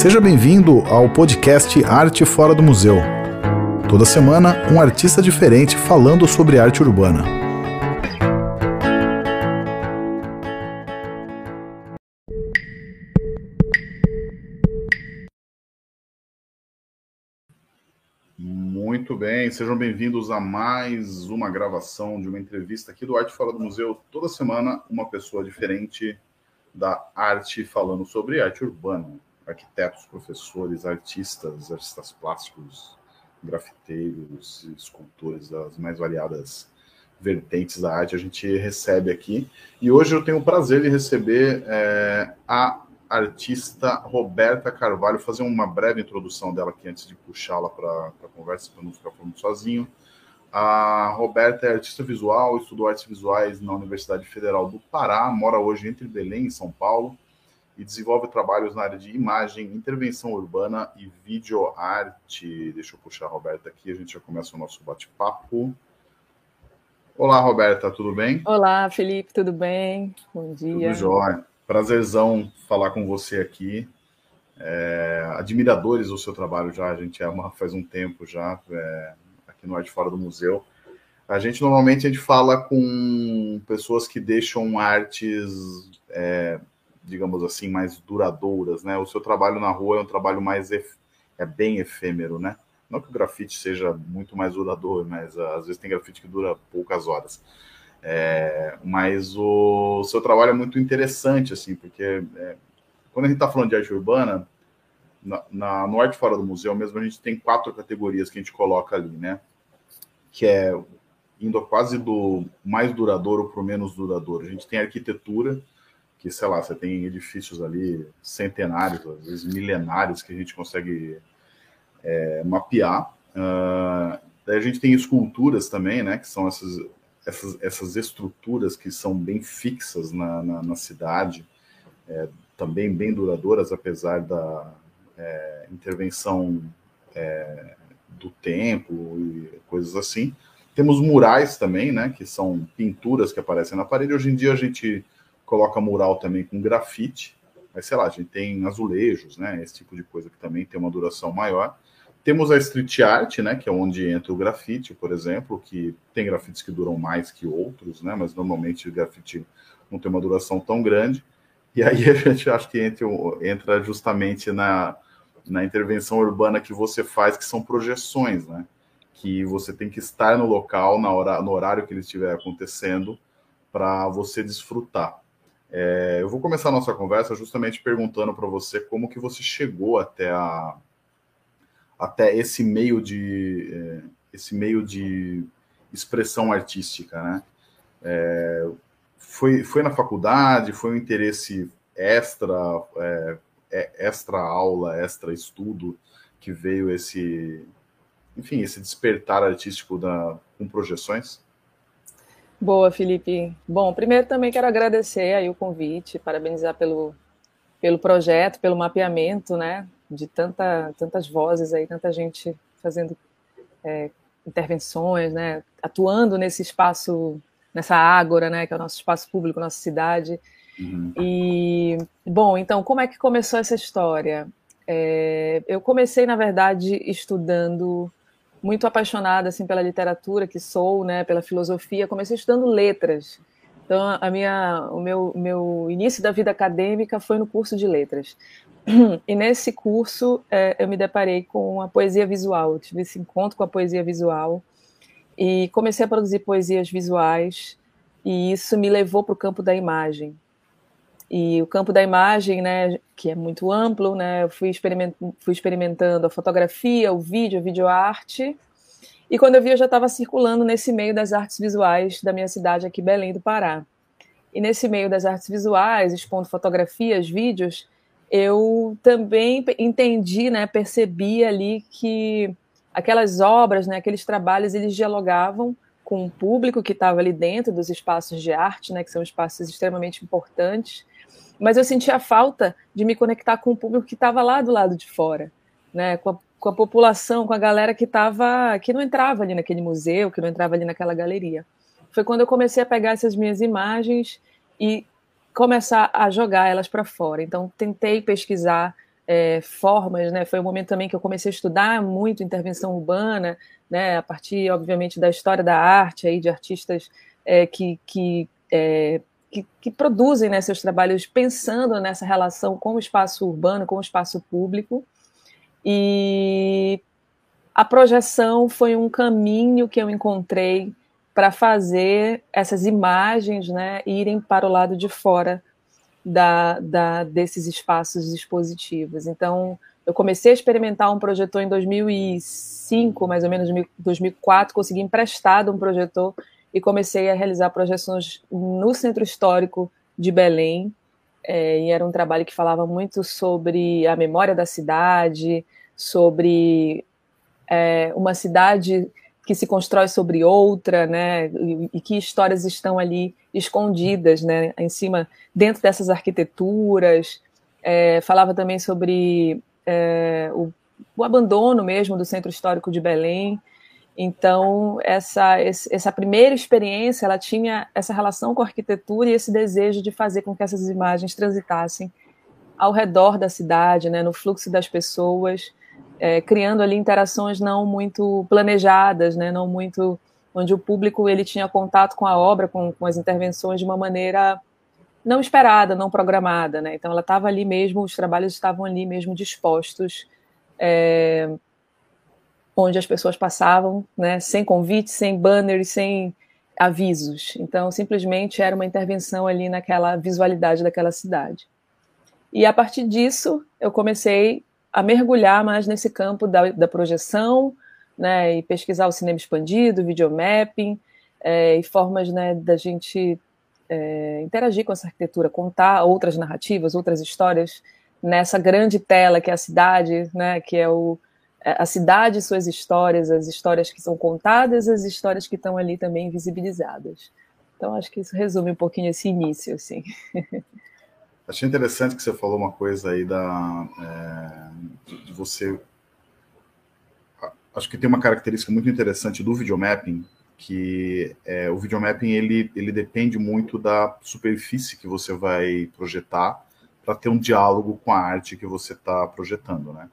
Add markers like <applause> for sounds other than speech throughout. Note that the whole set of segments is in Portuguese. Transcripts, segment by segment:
Seja bem-vindo ao podcast Arte Fora do Museu. Toda semana, um artista diferente falando sobre arte urbana. Muito bem, sejam bem-vindos a mais uma gravação de uma entrevista aqui do Arte Fora do Museu. Toda semana, uma pessoa diferente da arte falando sobre arte urbana arquitetos, professores, artistas, artistas plásticos, grafiteiros, escultores das mais variadas vertentes da arte a gente recebe aqui. E hoje eu tenho o prazer de receber é, a artista Roberta Carvalho, fazer uma breve introdução dela aqui antes de puxá-la para a conversa, para não ficar falando sozinho. A Roberta é artista visual, estudou artes visuais na Universidade Federal do Pará, mora hoje entre Belém e São Paulo e desenvolve trabalhos na área de imagem, intervenção urbana e videoarte. Deixa eu puxar a Roberta aqui, a gente já começa o nosso bate-papo. Olá, Roberta, tudo bem? Olá, Felipe, tudo bem? Bom dia. Tudo jóia. Prazerzão falar com você aqui. É, admiradores do seu trabalho já, a gente uma, faz um tempo já, é, aqui no Arte Fora do Museu. A gente normalmente a gente fala com pessoas que deixam artes é, digamos assim, mais duradouras, né? O seu trabalho na rua é um trabalho mais é bem efêmero, né? Não que o grafite seja muito mais duradouro, mas uh, às vezes tem grafite que dura poucas horas. É, mas o, o, seu trabalho é muito interessante, assim, porque é, quando a gente está falando de arte urbana, na, na, no Arte Fora do Museu mesmo, a gente tem quatro categorias que a gente coloca ali, né? Que é indo quase do mais duradouro para o menos duradouro. A gente tem arquitetura, que, sei lá, você tem edifícios ali centenários, às vezes milenários, que a gente consegue é, mapear. Uh, a gente tem esculturas também, né, que são essas, essas, essas estruturas que são bem fixas na, na, na cidade, é, também bem duradouras, apesar da é, intervenção é, do tempo e coisas assim. Temos murais também, né, que são pinturas que aparecem na parede. Hoje em dia a gente coloca mural também com grafite, mas sei lá, a gente tem azulejos, né? Esse tipo de coisa que também tem uma duração maior. Temos a street art, né? Que é onde entra o grafite, por exemplo, que tem grafites que duram mais que outros, né? Mas normalmente o grafite não tem uma duração tão grande. E aí a <laughs> gente acha que entra, entra justamente na, na intervenção urbana que você faz, que são projeções, né? Que você tem que estar no local, na hora, no horário que ele estiver acontecendo, para você desfrutar. É, eu vou começar a nossa conversa justamente perguntando para você como que você chegou até a até esse meio de é, esse meio de expressão artística, né? É, foi, foi na faculdade, foi um interesse extra, é, é, extra aula, extra estudo que veio esse, enfim, esse despertar artístico da, com projeções? Boa, Felipe. Bom, primeiro também quero agradecer aí o convite, parabenizar pelo, pelo projeto, pelo mapeamento, né, de tanta, tantas vozes aí, tanta gente fazendo é, intervenções, né, atuando nesse espaço, nessa ágora, né, que é o nosso espaço público, nossa cidade. Uhum. E, bom, então, como é que começou essa história? É, eu comecei, na verdade, estudando muito apaixonada assim pela literatura que sou, né, pela filosofia, comecei estudando letras. Então, a minha, o meu, meu início da vida acadêmica foi no curso de letras. E nesse curso é, eu me deparei com a poesia visual, eu tive esse encontro com a poesia visual e comecei a produzir poesias visuais e isso me levou para o campo da imagem. E o campo da imagem, né, que é muito amplo, né, eu fui, experiment, fui experimentando a fotografia, o vídeo, a videoarte, e quando eu vi, eu já estava circulando nesse meio das artes visuais da minha cidade aqui, Belém do Pará. E nesse meio das artes visuais, expondo fotografias, vídeos, eu também entendi, né, percebi ali que aquelas obras, né, aqueles trabalhos, eles dialogavam com o público que estava ali dentro dos espaços de arte, né, que são espaços extremamente importantes, mas eu sentia falta de me conectar com o público que estava lá do lado de fora, né? Com a, com a população, com a galera que estava, que não entrava ali naquele museu, que não entrava ali naquela galeria. Foi quando eu comecei a pegar essas minhas imagens e começar a jogar elas para fora. Então, tentei pesquisar é, formas, né? Foi um momento também que eu comecei a estudar muito intervenção urbana, né? A partir, obviamente, da história da arte, aí de artistas é, que, que, é, que, que, produzem né, seus trabalhos pensando nessa relação com o espaço urbano, com o espaço público. E a projeção foi um caminho que eu encontrei para fazer essas imagens né, irem para o lado de fora da, da, desses espaços expositivos. Então, eu comecei a experimentar um projetor em 2005, mais ou menos 2004, consegui emprestado um projetor e comecei a realizar projeções no Centro Histórico de Belém. É, e era um trabalho que falava muito sobre a memória da cidade, sobre é, uma cidade que se constrói sobre outra, né, e, e, que histórias estão ali escondidas, né, em cima, dentro dessas arquiteturas. É, falava também sobre o, o, abandono mesmo do Centro Histórico de Belém. Então, essa, essa primeira experiência, ela tinha essa relação com a arquitetura e esse desejo de fazer com que essas imagens transitassem ao redor da cidade, né, no fluxo das pessoas, é, criando ali interações não muito planejadas, né, não muito onde o público ele tinha contato com a obra, com, com as intervenções de uma maneira não esperada, não programada, né? Então ela estava ali mesmo, os trabalhos estavam ali mesmo dispostos, é, onde as pessoas passavam, né? Sem convite, sem banner, sem avisos. Então simplesmente era uma intervenção ali naquela visualidade daquela cidade. E a partir disso eu comecei a mergulhar mais nesse campo da, da projeção, né, e pesquisar o cinema expandido, videomapping, é, e formas né, da gente é, interagir com essa arquitetura, contar outras narrativas, outras histórias nessa grande tela que é a cidade, né, que é o, a cidade suas histórias, as histórias que são contadas, as histórias que estão ali também visibilizadas. Então, acho que isso resume um pouquinho esse início, assim. <laughs> Achei interessante que você falou uma coisa aí da é, de você. Acho que tem uma característica muito interessante do videomapping, que é, o videomapping ele, ele depende muito da superfície que você vai projetar para ter um diálogo com a arte que você está projetando, né?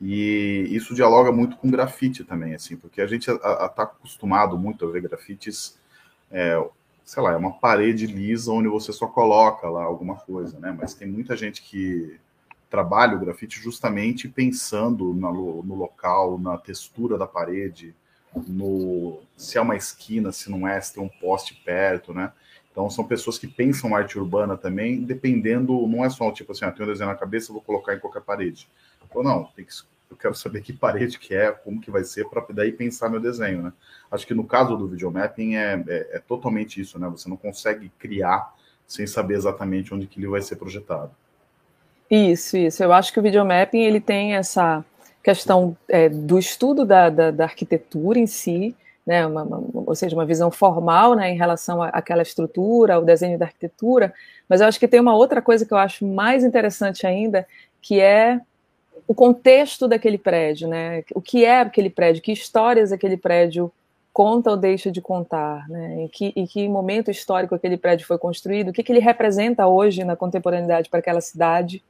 E isso dialoga muito com grafite também, assim, porque a gente está acostumado muito a ver grafites é, sei lá, é uma parede lisa onde você só coloca lá alguma coisa, né? Mas tem muita gente que trabalha o grafite justamente pensando no, no local, na textura da parede, no se é uma esquina, se não é, se tem um poste perto, né? Então são pessoas que pensam arte urbana também, dependendo, não é só tipo assim, ah, tenho um desenho na cabeça, vou colocar em qualquer parede. Ou não, tem que eu quero saber que parede que é, como que vai ser, para daí pensar meu desenho, né? Acho que no caso do videomapping é, é, é, totalmente isso, né? Você não consegue criar sem saber exatamente onde que ele vai ser projetado. Isso, isso. Eu acho que o videomapping ele tem essa questão é, do estudo da, da, da, arquitetura em si, né? Uma, uma, ou seja, uma visão formal né, em relação àquela estrutura, ao desenho da arquitetura, mas eu acho que tem uma outra coisa que eu acho mais interessante ainda, que é o contexto daquele prédio, né? O que é aquele prédio, que histórias aquele prédio conta ou deixa de contar, né? Em que, em que momento histórico aquele prédio foi construído, o que, que ele representa hoje na contemporaneidade para aquela cidade.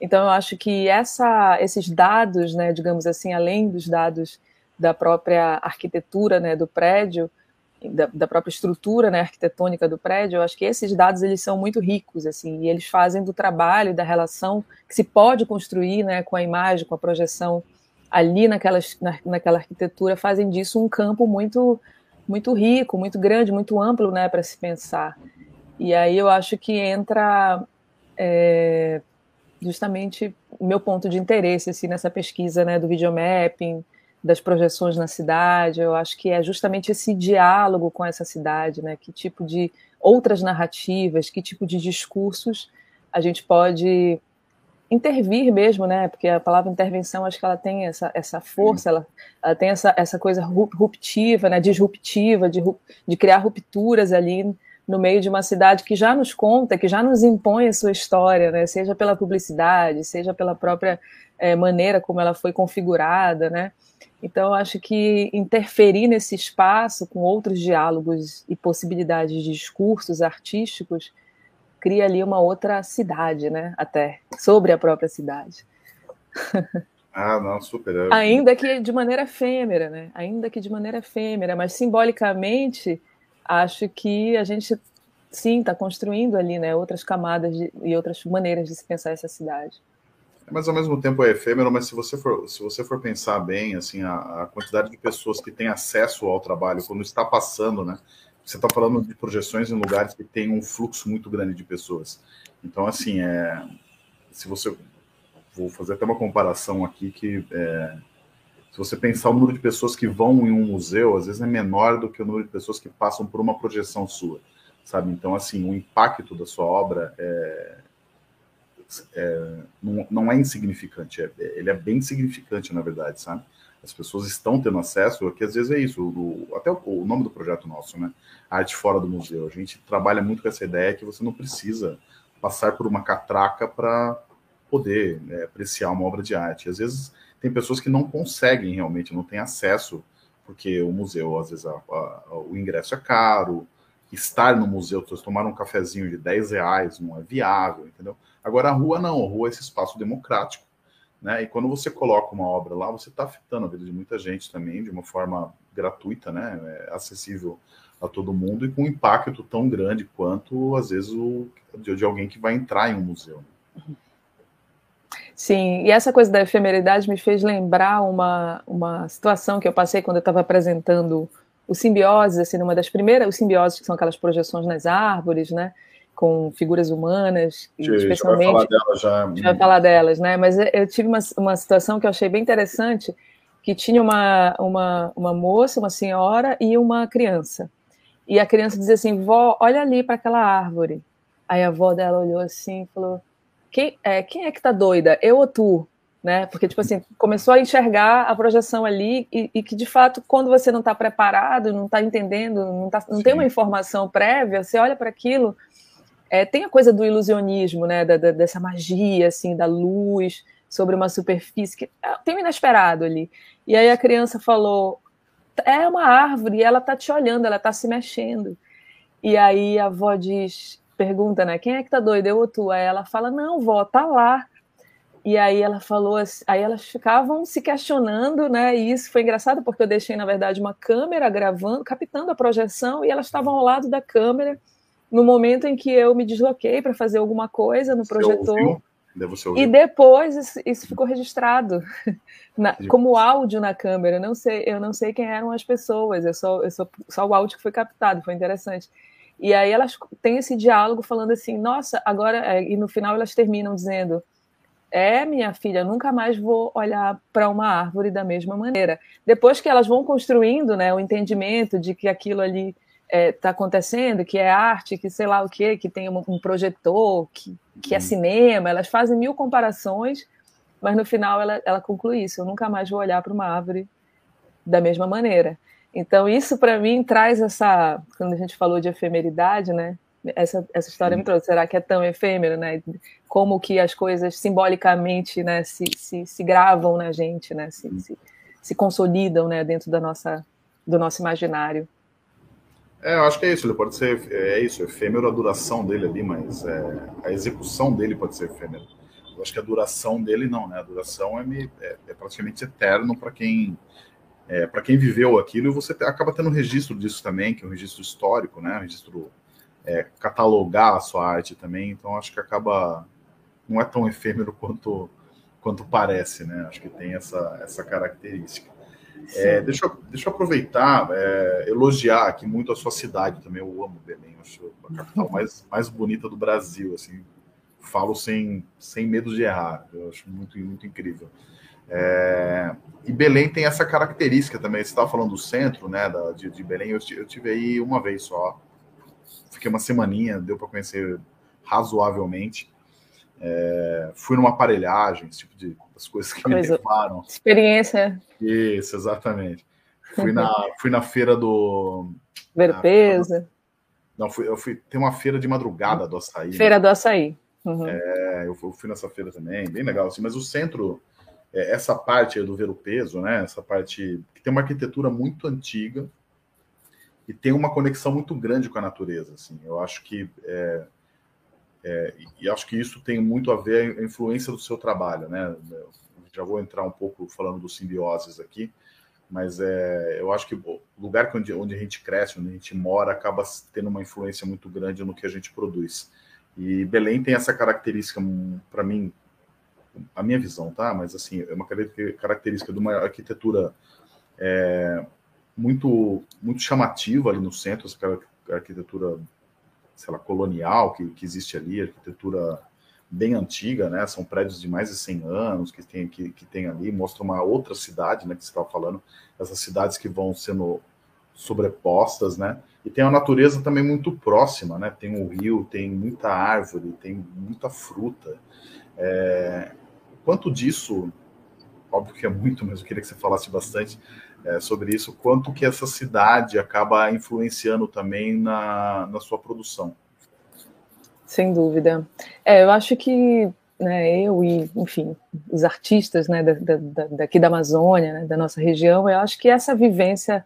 Então, eu acho que essa, esses dados, né, digamos assim, além dos dados da própria arquitetura né, do prédio, da, da, própria estrutura né, arquitetônica do prédio, eu acho que esses dados eles são muito ricos, assim, e eles fazem do trabalho, da relação que se pode construir né, com a imagem, com a projeção ali naquela, na, naquela arquitetura, fazem disso um campo muito, muito rico, muito grande, muito amplo né, para se pensar. E aí eu acho que entra é, justamente o meu ponto de interesse assim, nessa pesquisa né, do videomapping, das projeções na cidade. Eu acho que é justamente esse diálogo com essa cidade, né? Que tipo de outras narrativas, que tipo de discursos a gente pode intervir mesmo, né? Porque a palavra intervenção, acho que ela tem essa, essa força, ela, ela tem essa, essa coisa ruptiva, né? Disruptiva, de, de criar rupturas ali no meio de uma cidade que já nos conta, que já nos impõe a sua história, né? Seja pela publicidade, seja pela própria é, maneira como ela foi configurada, né? Então, acho que interferir nesse espaço com outros diálogos e possibilidades de discursos artísticos cria ali uma outra cidade, né? Até sobre a própria cidade. Ah, não, super. Ainda que de maneira efêmera, né? Ainda que de maneira efêmera, mas simbolicamente, acho que a gente sim está construindo ali, né? Outras camadas de, e outras maneiras de se pensar essa cidade. Mas ao mesmo tempo é efêmero, mas se você for, se você for pensar bem, assim, a, a quantidade de pessoas que têm acesso ao trabalho quando está passando, né? Você está falando de projeções em lugares que tem um fluxo muito grande de pessoas. Então, assim, é, se você vou fazer até uma comparação aqui que é, se você pensar o número de pessoas que vão em um museu, às vezes é menor do que o número de pessoas que passam por uma projeção sua, sabe? Então, assim, o impacto da sua obra é, é, não, não, é insignificante, é, ele é bem significante, na verdade, sabe? As pessoas estão tendo acesso, que às vezes é isso, o, até o, o, nome do projeto nosso, né? Arte fora do museu. A gente trabalha muito com essa ideia que você não precisa passar por uma catraca para poder né, apreciar uma obra de arte. Às vezes tem pessoas que não conseguem realmente, não têm acesso, porque o museu, às vezes, a, a, o ingresso é caro, estar no museu, tomar um cafezinho de 10 reais não é viável, entendeu? Agora a rua não, a rua é esse espaço democrático, né? E quando você coloca uma obra lá, você está afetando a vida de muita gente também, de uma forma gratuita, né? É acessível a todo mundo e com um impacto tão grande quanto, às vezes, o, de, de alguém que vai entrar em um museu. Uhum. Sim, e essa coisa da efemeridade me fez lembrar uma, uma situação que eu passei quando eu estava apresentando o simbiose, assim, numa das primeiras, os simbioses que são aquelas projeções nas árvores, né, com figuras humanas, Sim, especialmente. Já vai falar delas já. Já vai falar delas, né, mas eu tive uma, uma situação que eu achei bem interessante, que tinha uma, uma, uma moça, uma senhora e uma criança. E a criança dizia assim, vó, olha ali para aquela árvore. Aí a avó dela olhou assim e falou, quem é, quem é que tá doida? Eu ou tu? Né? Porque, tipo assim, começou a enxergar a projeção ali e, e que, de fato, quando você não está preparado, não está entendendo, não, tá, não tem uma informação prévia, você olha para aquilo, é, tem a coisa do ilusionismo, né? Da, da, dessa magia, assim, da luz sobre uma superfície, que é, tem um inesperado ali. E aí a criança falou, é uma árvore, ela está te olhando, ela está se mexendo. E aí a avó diz, pergunta, né? Quem é que tá doida? Eu ou tu? Aí ela fala, não, vó, tá lá. E aí ela falou, assim, aí elas ficavam se questionando, né? E isso foi engraçado porque eu deixei, na verdade, uma câmera gravando, captando a projeção, e elas estavam ao lado da câmera no momento em que eu me desloquei para fazer alguma coisa no projetor. E depois isso, isso, ficou registrado <laughs> na, como áudio na câmera. Eu não sei, eu não sei quem eram as pessoas. Eu só, eu só, só o áudio que foi captado. Foi interessante. E aí elas têm esse diálogo falando assim, nossa, agora. É, e no final elas terminam dizendo: É, minha filha, nunca mais vou olhar para uma árvore da mesma maneira. Depois que elas vão construindo né, o entendimento de que aquilo ali está é, tá acontecendo, que é arte, que sei lá o quê, que tem um, um projetor, que, que é uhum. cinema, elas fazem mil comparações, mas no final ela, ela conclui isso: eu nunca mais vou olhar para uma árvore da mesma maneira. Então, isso para mim traz essa. Quando a gente falou de efemeridade, né? Essa, essa história me trouxe. Será que é tão efêmero, né? Como que as coisas simbolicamente né, se, se, se gravam na gente, né? Se, se, se consolidam né, dentro da nossa, do nosso imaginário. É, eu acho que é isso. Ele pode ser. É isso, efêmero a duração dele ali, mas é, a execução dele pode ser efêmera. Eu acho que a duração dele não, né? A duração é, é, é praticamente eterno para quem é, para quem viveu aquilo, e você acaba tendo um registro disso também, que é um registro histórico, né? Um registro é, catalogar a sua arte também, então acho que acaba não é tão efêmero quanto quanto parece, né? Acho que tem essa, essa característica. É, deixa, eu, deixa eu aproveitar, é, elogiar aqui muito a sua cidade também. Eu amo Belém, acho a capital <laughs> mais, mais bonita do Brasil. Assim, falo sem, sem medo de errar, eu acho muito, muito incrível. É, e Belém tem essa característica também. Você estava falando do centro, né, da, de, de, Belém. Eu, eu tive aí uma vez só. Fiquei uma semaninha, deu para conhecer razoavelmente. É, fui numa aparelhagem, esse tipo de as coisas que Coisa, me levaram. Experiência. Isso, exatamente. Fui <laughs> na, fui na feira do. Ver peso. Não, fui, eu fui. Tem uma feira de madrugada do açaí. Feira né? do açaí. Uhum. É, eu fui nessa feira também, bem legal. Assim, mas o centro é, essa parte do ver o peso, né? Essa parte que tem uma arquitetura muito antiga e tem uma conexão muito grande com a natureza. Assim, eu acho que é, é, e acho que isso tem muito a ver a influência do seu trabalho, né? já vou entrar um pouco falando dos simbioses aqui, mas é, eu acho que o lugar onde, onde a gente cresce, onde a gente mora, acaba tendo uma influência muito grande no que a gente produz. E Belém tem essa característica, para mim, a minha visão, tá? Mas assim, é uma característica de uma arquitetura é, muito muito chamativa ali no centro, essa arquitetura, sei lá, colonial que, que existe ali, arquitetura bem antiga, né? São prédios de mais de 100 anos que tem, que, que tem ali, mostra uma outra cidade, né? Que você estava falando, essas cidades que vão sendo sobrepostas, né? E tem a natureza também muito próxima, né? Tem um rio, tem muita árvore, tem muita fruta. É... Quanto disso, óbvio que é muito, mas eu queria que você falasse bastante é, sobre isso, quanto que essa cidade acaba influenciando também na, na sua produção. Sem dúvida. É, eu acho que né, eu e, enfim, os artistas né, da, da, daqui da Amazônia, né, da nossa região, eu acho que essa vivência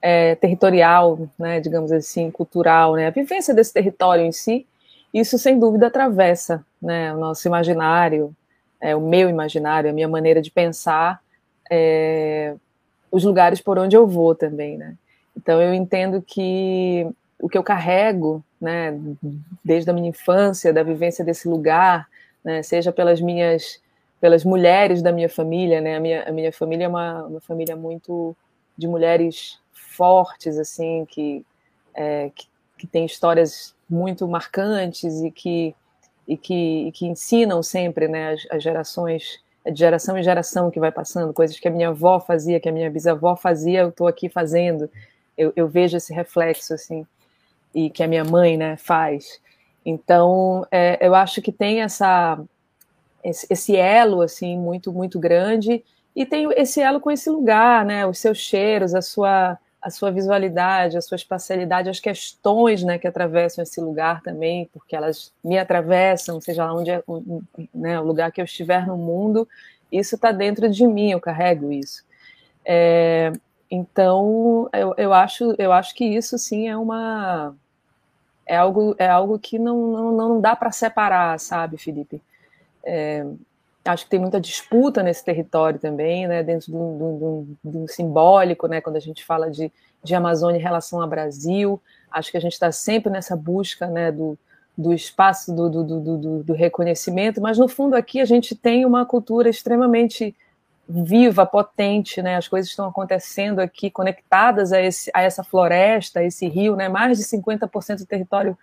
é, territorial, né, digamos assim, cultural, né, a vivência desse território em si, isso sem dúvida atravessa né, o nosso imaginário, é, o meu imaginário, a minha maneira de pensar, é, os lugares por onde eu vou também, né? Então eu entendo que o que eu carrego, né, desde a minha infância, da vivência desse lugar, né, seja pelas minhas, pelas mulheres da minha família, né, a minha, a minha família é uma, uma família muito de mulheres fortes, assim, que, é, que, que tem histórias muito marcantes e que, e que, e que ensinam sempre, né, as, as gerações de geração em geração que vai passando, coisas que a minha avó fazia, que a minha bisavó fazia, eu estou aqui fazendo. Eu, eu, vejo esse reflexo, assim e que a minha mãe né, faz. Então, é, eu acho que tem essa, esse, esse, elo assim muito muito grande e tem esse elo com esse lugar, né, os seus cheiros, a sua a sua visualidade, a sua espacialidade, as questões né, que atravessam esse lugar também, porque elas me atravessam, seja lá onde é né, o lugar que eu estiver no mundo, isso está dentro de mim, eu carrego isso. É, então, eu, eu, acho, eu acho que isso sim é uma é algo é algo que não, não, não dá para separar, sabe, Felipe? É, acho que tem muita disputa nesse território também, né, dentro de um simbólico, né, quando a gente fala de, de Amazônia em relação ao Brasil, acho que a gente está sempre nessa busca, né, do, do espaço do, do, do, do, reconhecimento, mas no fundo aqui a gente tem uma cultura extremamente viva, potente, né? As coisas estão acontecendo aqui conectadas a, esse, a essa floresta, a esse rio, né? Mais de 50% do território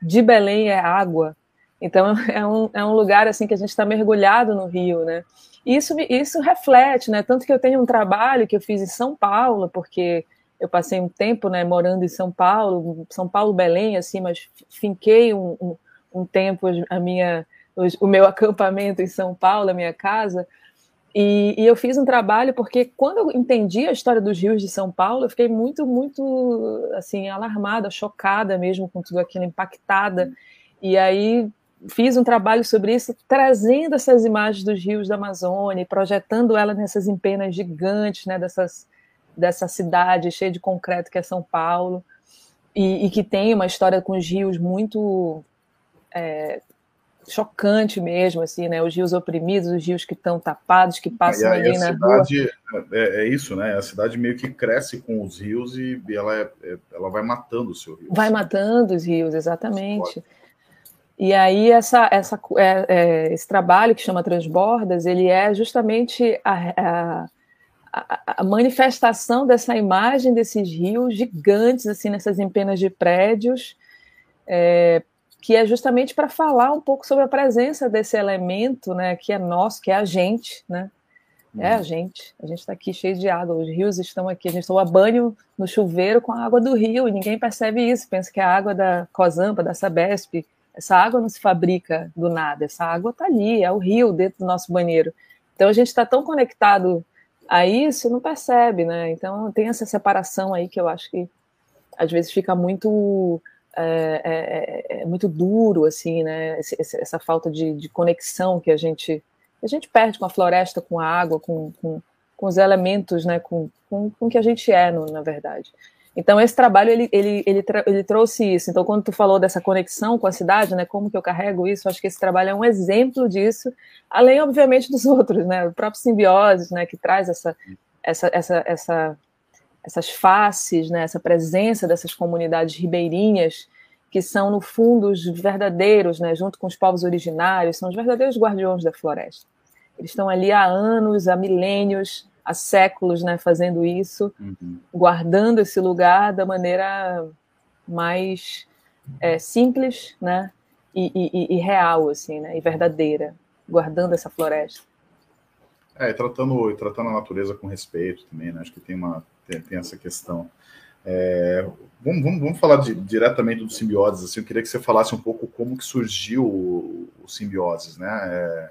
de Belém é água. Então <laughs> é um, é um lugar assim que a gente está mergulhado no rio, né? Isso isso reflete, né? Tanto que eu tenho um trabalho que eu fiz em São Paulo, porque eu passei um tempo, né, morando em São Paulo, São Paulo, Belém, assim, mas finquei um, um, um tempo a minha o meu <laughs> acampamento em São Paulo, a minha casa, e, e, eu fiz um trabalho porque quando eu entendi a história dos rios de São Paulo, eu fiquei muito, muito assim alarmada, chocada mesmo com tudo aquilo, impactada. E aí fiz um trabalho sobre isso, trazendo essas imagens dos rios da Amazônia, projetando ela nessas empenas gigantes, né, dessas, dessa cidade cheia de concreto que é São Paulo, e, e que tem uma história com os rios muito é, chocante mesmo, assim, né? Os rios oprimidos, os rios que estão tapados, que passam e, ali a na cidade, rua. É, é, isso, né? A cidade meio que cresce com os rios e ela, é, é ela vai matando o seu rio. Vai matando os rios, exatamente. E aí essa, essa, é, é, esse trabalho que chama Transbordas, ele é justamente a, a, a, manifestação dessa imagem desses rios gigantes, assim, nessas empenas de prédios, é, que é justamente para falar um pouco sobre a presença desse elemento, né, que é nosso, que é a gente, né? É a uhum. gente. A gente está aqui cheio de água. Os rios estão aqui. A gente toma banho no chuveiro com a água do rio e ninguém percebe isso. Pensa que é a água da Cozampa, da Sabesp. Essa água não se fabrica do nada. Essa água está ali, é o rio dentro do nosso banheiro. Então a gente está tão conectado a isso, não percebe, né? Então tem essa separação aí que eu acho que às vezes fica muito é, é, é, é, muito duro, assim, né? Essa falta de, de, conexão que a gente a gente perde com a floresta, com a água, com, com, com os elementos, né? Com, com, com o que a gente é, no, na verdade. Então, esse trabalho, ele, ele, ele, ele, trouxe isso. Então, quando tu falou dessa conexão com a cidade, né, como que eu carrego isso, acho que esse trabalho é um exemplo disso, além, obviamente, dos <laughs> outros, né, o próprio Simbiose, né, que traz essa, essa, essa, essa, essas faces, né, essa presença dessas comunidades ribeirinhas, que são, no fundo, os verdadeiros, né, junto com os povos originários, são os verdadeiros guardiões da floresta. Eles estão ali há anos, há milênios, há séculos, né, fazendo isso, uhum. guardando esse lugar da maneira mais é, simples, né, e, e, e, real, assim, né, e verdadeira, guardando essa floresta. É, e tratando, e tratando a natureza com respeito também, né, acho que tem uma tem, tem essa questão. É, vamos, vamos, vamos, falar de, diretamente do simbioses. Assim, eu queria que você falasse um pouco como que surgiu o, o simbioses, né? É,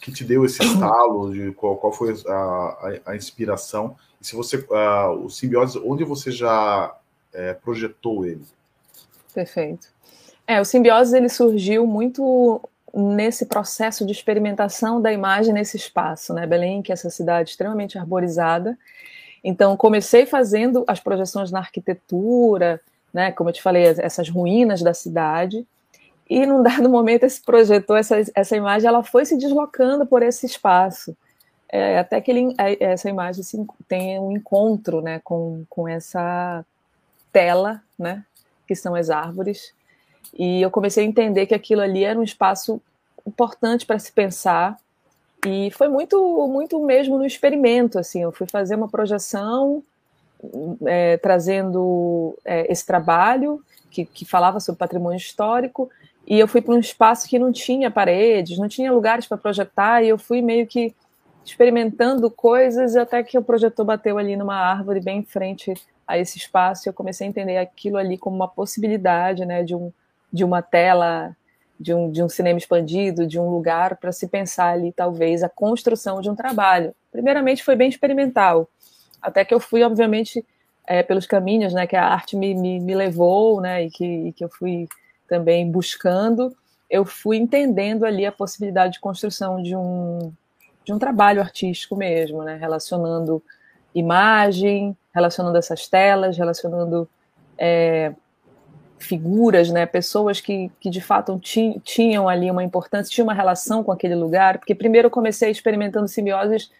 que te deu esse estalo, de qual, qual foi a, a, a, inspiração? E se você, uh, o simbioses, onde você já é, projetou ele? Perfeito. É, o simbioses ele surgiu muito nesse processo de experimentação da imagem nesse espaço, né? Belém, que é essa cidade extremamente arborizada, então, comecei fazendo as projeções na arquitetura, né, como eu te falei, essas ruínas da cidade, e num dado <laughs> momento esse projetor, essa, essa imagem, ela foi se deslocando por esse espaço, é, até que ele, essa imagem assim, tem um encontro né, com, com essa tela, né, que são as árvores, e eu comecei a entender que aquilo ali era um espaço importante para se pensar, e foi muito, muito mesmo no experimento, assim, eu fui fazer uma projeção é, trazendo é, esse trabalho que, que falava sobre patrimônio histórico, e eu fui para um espaço que não tinha paredes, não tinha lugares para projetar, e eu fui meio que experimentando coisas, até que o projetor bateu ali numa árvore bem em frente a esse espaço, e eu comecei a entender aquilo ali como uma possibilidade, né, de, um, de uma tela de um, de um cinema expandido, de um lugar para se pensar ali, talvez, a construção de um trabalho. Primeiramente, foi bem experimental, até que eu fui, obviamente, é, pelos caminhos né, que a arte me, me, me levou né, e, que, e que eu fui também buscando, eu fui entendendo ali a possibilidade de construção de um, de um trabalho artístico mesmo, né, relacionando imagem, relacionando essas telas, relacionando é, figuras, né, pessoas que, que de fato ti, tinham ali uma importância, tinham uma relação com aquele lugar, porque primeiro eu comecei experimentando simbioses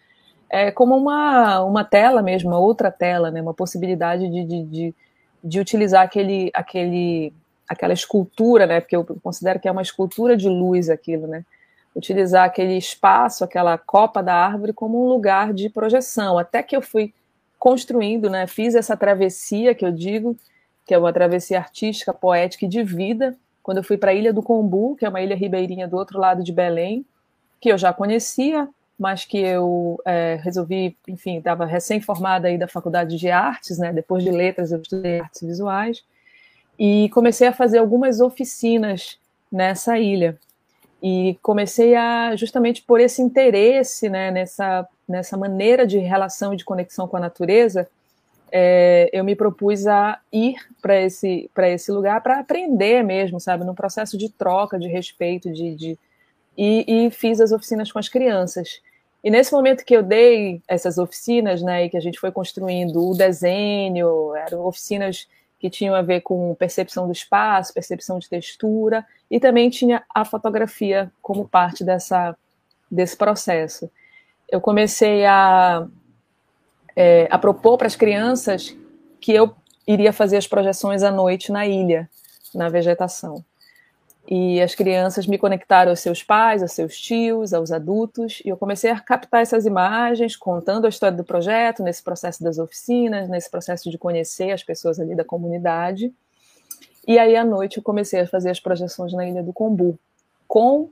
é, como uma, uma tela mesmo, uma outra tela, né, uma possibilidade de, de, de, de utilizar aquele, aquele, aquela escultura, né, porque eu considero que é uma escultura de luz aquilo, né, utilizar aquele espaço, aquela copa da árvore como um lugar de projeção, até que eu fui construindo, né, fiz essa travessia que eu digo, que é uma travessia artística, poética e de vida, quando eu fui para a Ilha do Combu, que é uma ilha ribeirinha do outro lado de Belém, que eu já conhecia, mas que eu é, resolvi, enfim, estava recém-formada aí da Faculdade de Artes, né? Depois de letras, eu estudei artes visuais e comecei a fazer algumas oficinas nessa ilha. E comecei a, justamente por esse interesse, né, nessa, nessa maneira de relação e de conexão com a natureza, é, eu me propus a ir para esse, esse lugar para aprender mesmo, sabe, num processo de troca, de respeito, de, de e, e, fiz as oficinas com as crianças. E nesse momento que eu dei essas oficinas, né, e que a gente foi construindo o desenho, eram oficinas que tinham a ver com percepção do espaço, percepção de textura, e também tinha a fotografia como parte dessa, desse processo. Eu comecei a é, a propor para as crianças que eu iria fazer as projeções à noite na ilha, na vegetação. E as crianças me conectaram aos seus pais, aos seus tios, aos adultos, e eu comecei a captar essas imagens, contando a história do projeto, nesse processo das oficinas, nesse processo de conhecer as pessoas ali da comunidade. E aí, à noite, eu comecei a fazer as projeções na Ilha do Combu, com,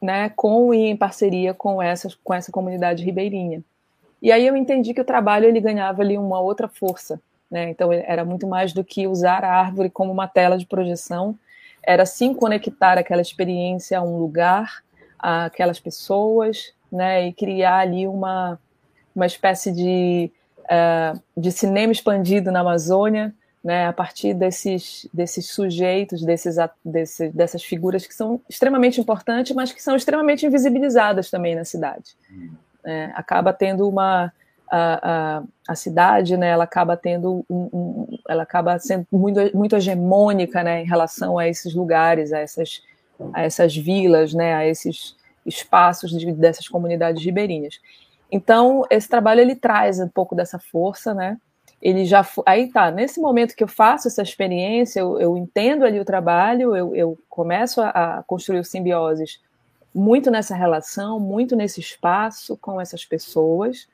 né, com e em parceria com, essas, com essa comunidade ribeirinha. E aí eu entendi que o trabalho ele ganhava ali uma outra força, né? Então era muito mais do que usar a árvore como uma tela de projeção, era sim conectar aquela experiência a um lugar, a aquelas pessoas, né? E criar ali uma uma espécie de uh, de cinema expandido na Amazônia, né? A partir desses desses sujeitos, desses, desses dessas figuras que são extremamente importantes, mas que são extremamente invisibilizadas também na cidade. Hum é, acaba tendo uma, a, a, a, cidade, né, ela acaba tendo um, um, ela acaba sendo muito, muito hegemônica, né, em relação a esses lugares, a essas, a essas vilas, né, a esses espaços de, dessas comunidades ribeirinhas. Então, esse trabalho ele traz um pouco dessa força, né, ele já aí tá nesse momento que eu faço essa experiência eu, eu entendo ali o trabalho eu, eu começo a, a, construir simbioses muito nessa relação muito nesse espaço com essas pessoas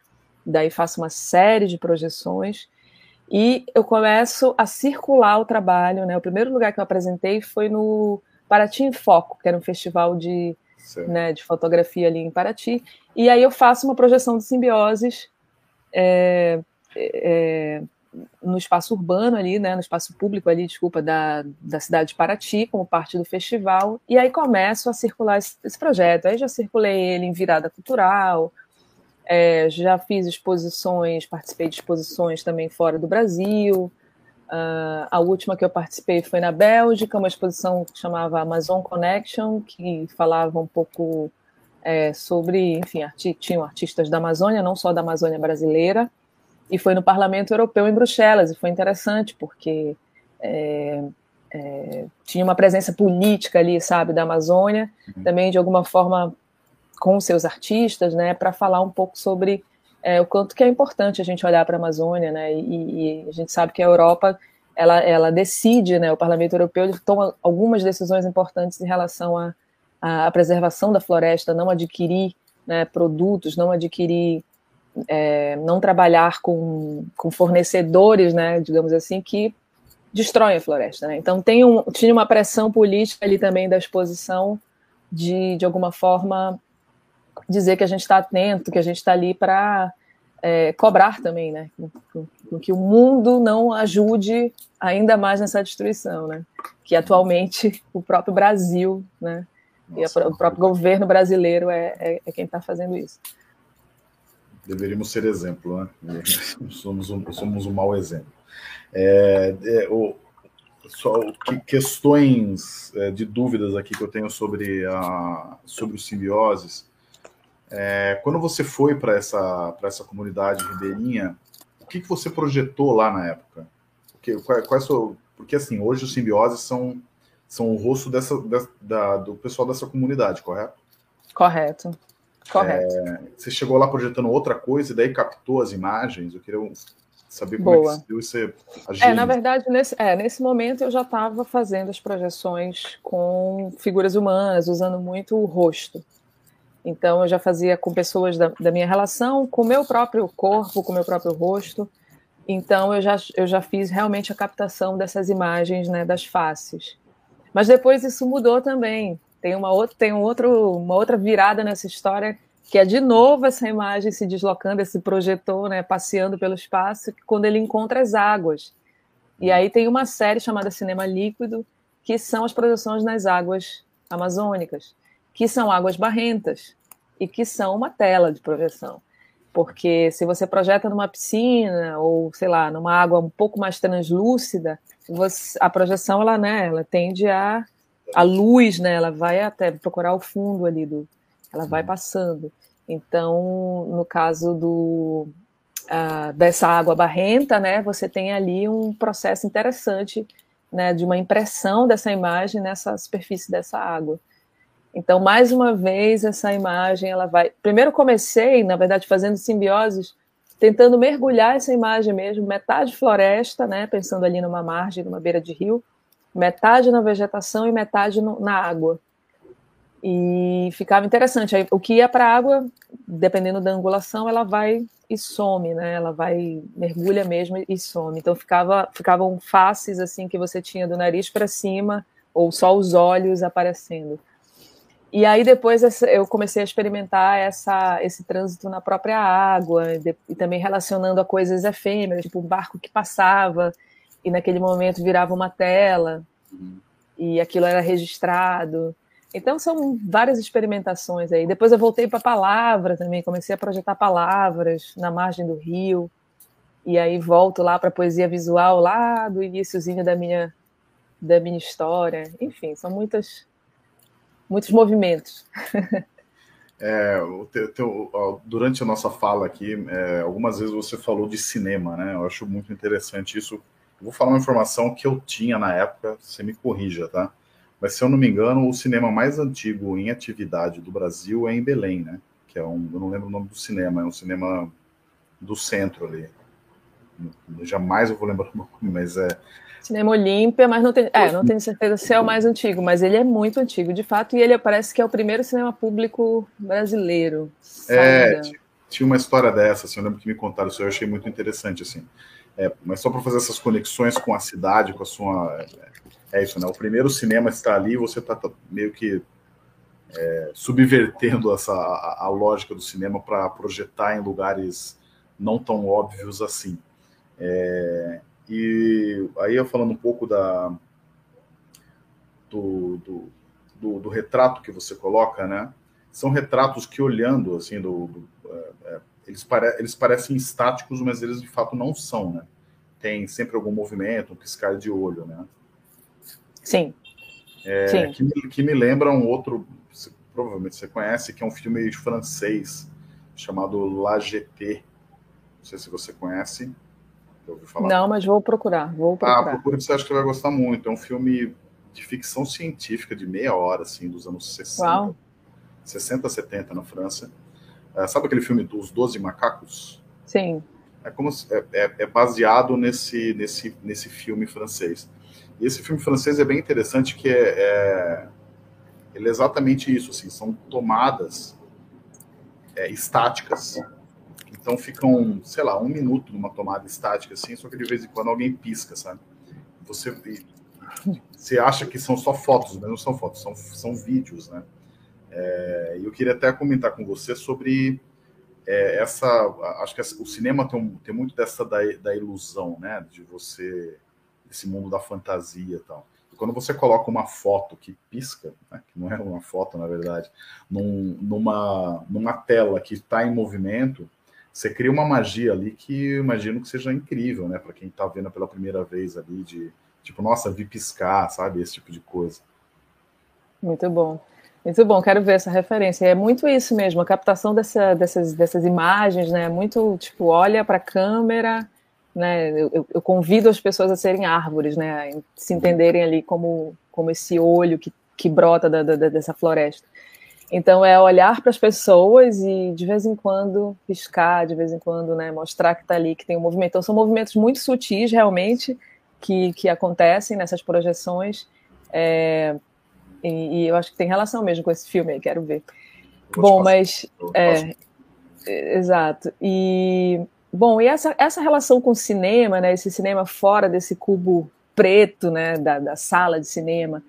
daí faço uma série de projeções e eu começo a circular o trabalho né? O primeiro lugar que eu apresentei foi no Paraty em Foco que era um festival de né, de fotografia ali em Paraty. E aí eu faço uma projeção de simbioses é, é, no espaço urbano ali, né, no espaço público ali, desculpa, da, da cidade de Paraty, como parte do festival, e aí começo a circular esse, esse projeto. Aí já circulei ele em virada cultural, é, já fiz exposições, participei de exposições também fora do Brasil. Uh, a última que eu participei foi na Bélgica, uma exposição que chamava Amazon Connection, que falava um pouco é, sobre, enfim, arti tinham artistas da Amazônia, não só da Amazônia brasileira, e foi no Parlamento Europeu em Bruxelas, e foi interessante, porque é, é, tinha uma presença política ali, sabe, da Amazônia, uhum. também de alguma forma com seus artistas, né, para falar um pouco sobre é, o quanto que é importante a gente olhar para a Amazônia, né, e, e, a gente sabe que a Europa ela, ela decide, né, o Parlamento Europeu toma algumas decisões importantes em relação à a, a, preservação da floresta, não adquirir né, produtos, não adquirir é, não trabalhar com, com fornecedores, né, digamos assim, que destroem a floresta. Né? Então tem um, tinha uma pressão política ali também da exposição de, de alguma forma, dizer que a gente está atento, que a gente está ali para é, cobrar também, né? que o mundo não ajude ainda mais nessa destruição, né? Que atualmente o próprio Brasil, né? Nossa, e a, o próprio governo brasileiro é, é, é quem está fazendo isso deveríamos ser exemplo, né? <laughs> somos, um, somos um mau exemplo. É, é, o, só que, questões é, de dúvidas aqui que eu tenho sobre, a, sobre os simbioses. É, quando você foi para essa, essa comunidade ribeirinha, o que, que você projetou lá na época? Porque, qual, qual é porque assim, hoje os simbioses são, são o rosto dessa, da, da, do pessoal dessa comunidade, correto? Correto. Correto. É, você chegou lá projetando outra coisa e daí captou as imagens. Eu queria saber como Boa. é que você agiu. É, na verdade, nesse, é, nesse momento eu já estava fazendo as projeções com figuras humanas, usando muito o rosto. Então eu já fazia com pessoas da, da minha relação, com o meu próprio corpo, com o meu próprio rosto. Então eu já, eu já fiz realmente a captação dessas imagens né, das faces. Mas depois isso mudou também tem uma outra, tem um outro, uma outra virada nessa história que é de novo essa imagem se deslocando, esse projetor, né, passeando pelo espaço, quando ele encontra as águas. E aí tem uma série chamada Cinema Líquido, que são as projeções nas águas amazônicas, que são águas barrentas e que são uma tela de projeção. Porque se você projeta numa piscina ou, sei lá, numa água um pouco mais translúcida, você, a projeção ela, né, ela tende a a luz, né, ela vai até procurar o fundo ali do, ela vai passando. Então, no caso do uh, dessa água barrenta, né, você tem ali um processo interessante, né, de uma impressão dessa imagem nessa superfície dessa água. Então, mais uma vez, essa imagem, ela vai. Primeiro comecei, na verdade, fazendo simbioses, tentando mergulhar essa imagem mesmo, metade floresta, né, pensando ali numa margem, numa beira de rio, metade na vegetação e metade no, na água. E ficava interessante. Aí, o que ia para a água, dependendo da angulação, ela vai e some, né? Ela vai, mergulha mesmo e some. Então ficava, ficavam faces assim que você tinha do nariz para cima, ou só os olhos aparecendo. E aí depois eu comecei a experimentar essa, esse trânsito na própria água, e também relacionando a coisas efêmeras, tipo um barco que passava, e naquele momento virava uma tela e aquilo era registrado. Então são várias experimentações aí. Depois eu voltei para a palavra também, comecei a projetar palavras na margem do rio. E aí volto lá para a poesia visual lá do iníciozinho da minha da minha história. Enfim, são muitas muitos movimentos. É, o teu, teu, durante a nossa fala aqui, é, algumas vezes você falou de cinema, né? Eu acho muito interessante isso. Eu vou falar uma informação que eu tinha na época, você me corrija, tá? Mas se eu não me engano, o cinema mais antigo em atividade do Brasil é em Belém, né? Que é um, eu não lembro o nome do cinema, é um cinema do centro ali. Jamais eu vou lembrar o nome, mas é. Cinema Olímpia, mas não tenho, é, não tenho certeza se é o mais antigo, mas ele é muito antigo, de fato, e ele parece que é o primeiro cinema público brasileiro. É, tinha uma história dessa, assim, eu lembro que me contaram isso, eu achei muito interessante, assim. É, mas só para fazer essas conexões com a cidade, com a sua. É, é isso, né? O primeiro cinema está ali, você está tá meio que é, subvertendo essa, a, a, lógica do cinema para projetar em lugares não tão óbvios assim. É, e aí, eu falando um pouco da, do, do, do, do, retrato que você coloca, né? São retratos que, olhando, assim, do, do é, é, eles, pare, eles parecem estáticos, mas eles de fato não são, né? Tem sempre algum movimento, um piscar de olho, né? Sim. É, Sim. Que, que, me lembra um outro, provavelmente você conhece, que é um filme francês chamado La GT. Não sei se você conhece. Não, mas vou procurar, vou ah, procurar. Ah, procura que você acha que vai gostar muito. É um filme de ficção científica de meia hora, assim, dos anos 60. Uau. 60, 70 na França. É, sabe aquele filme dos Doze Macacos? Sim. É, como, é, é, é, baseado nesse, nesse, nesse filme francês. E esse filme francês é bem interessante, que é, é ele é exatamente isso, assim, são tomadas é, estáticas então ficam, sei lá, um minuto numa tomada estática assim, só que de vez em quando alguém pisca, sabe? Você, você acha que são só fotos, mas não são fotos, são, são vídeos, né? É, eu queria até comentar com você sobre é, essa. Acho que o cinema tem, um, tem muito dessa da, da ilusão, né? De você. Esse mundo da fantasia e tal. E quando você coloca uma foto que pisca, né, que não é uma foto, na verdade, num, numa, numa tela que está em movimento, você cria uma magia ali que imagino que seja incrível, né? Para quem está vendo pela primeira vez ali, de tipo, nossa, vi piscar, sabe? Esse tipo de coisa. Muito bom. Muito bom, quero ver essa referência. É muito isso mesmo, a captação dessa, dessas, dessas imagens, né? Muito tipo, olha para a câmera, né? Eu, eu, convido as pessoas a serem árvores, né? A se entenderem ali como, como esse olho que, que brota da, da, dessa floresta. Então é olhar para as pessoas e de vez em quando piscar, de vez em quando, né, mostrar que está ali, que tem um movimento. Então são movimentos muito sutis realmente que, que acontecem nessas projeções. É, e, e, eu acho que tem relação mesmo com esse filme aí, quero ver. Bom, mas é, exato. E bom, e essa, essa relação com o cinema, né, esse cinema fora desse cubo preto, né, da, da sala de cinema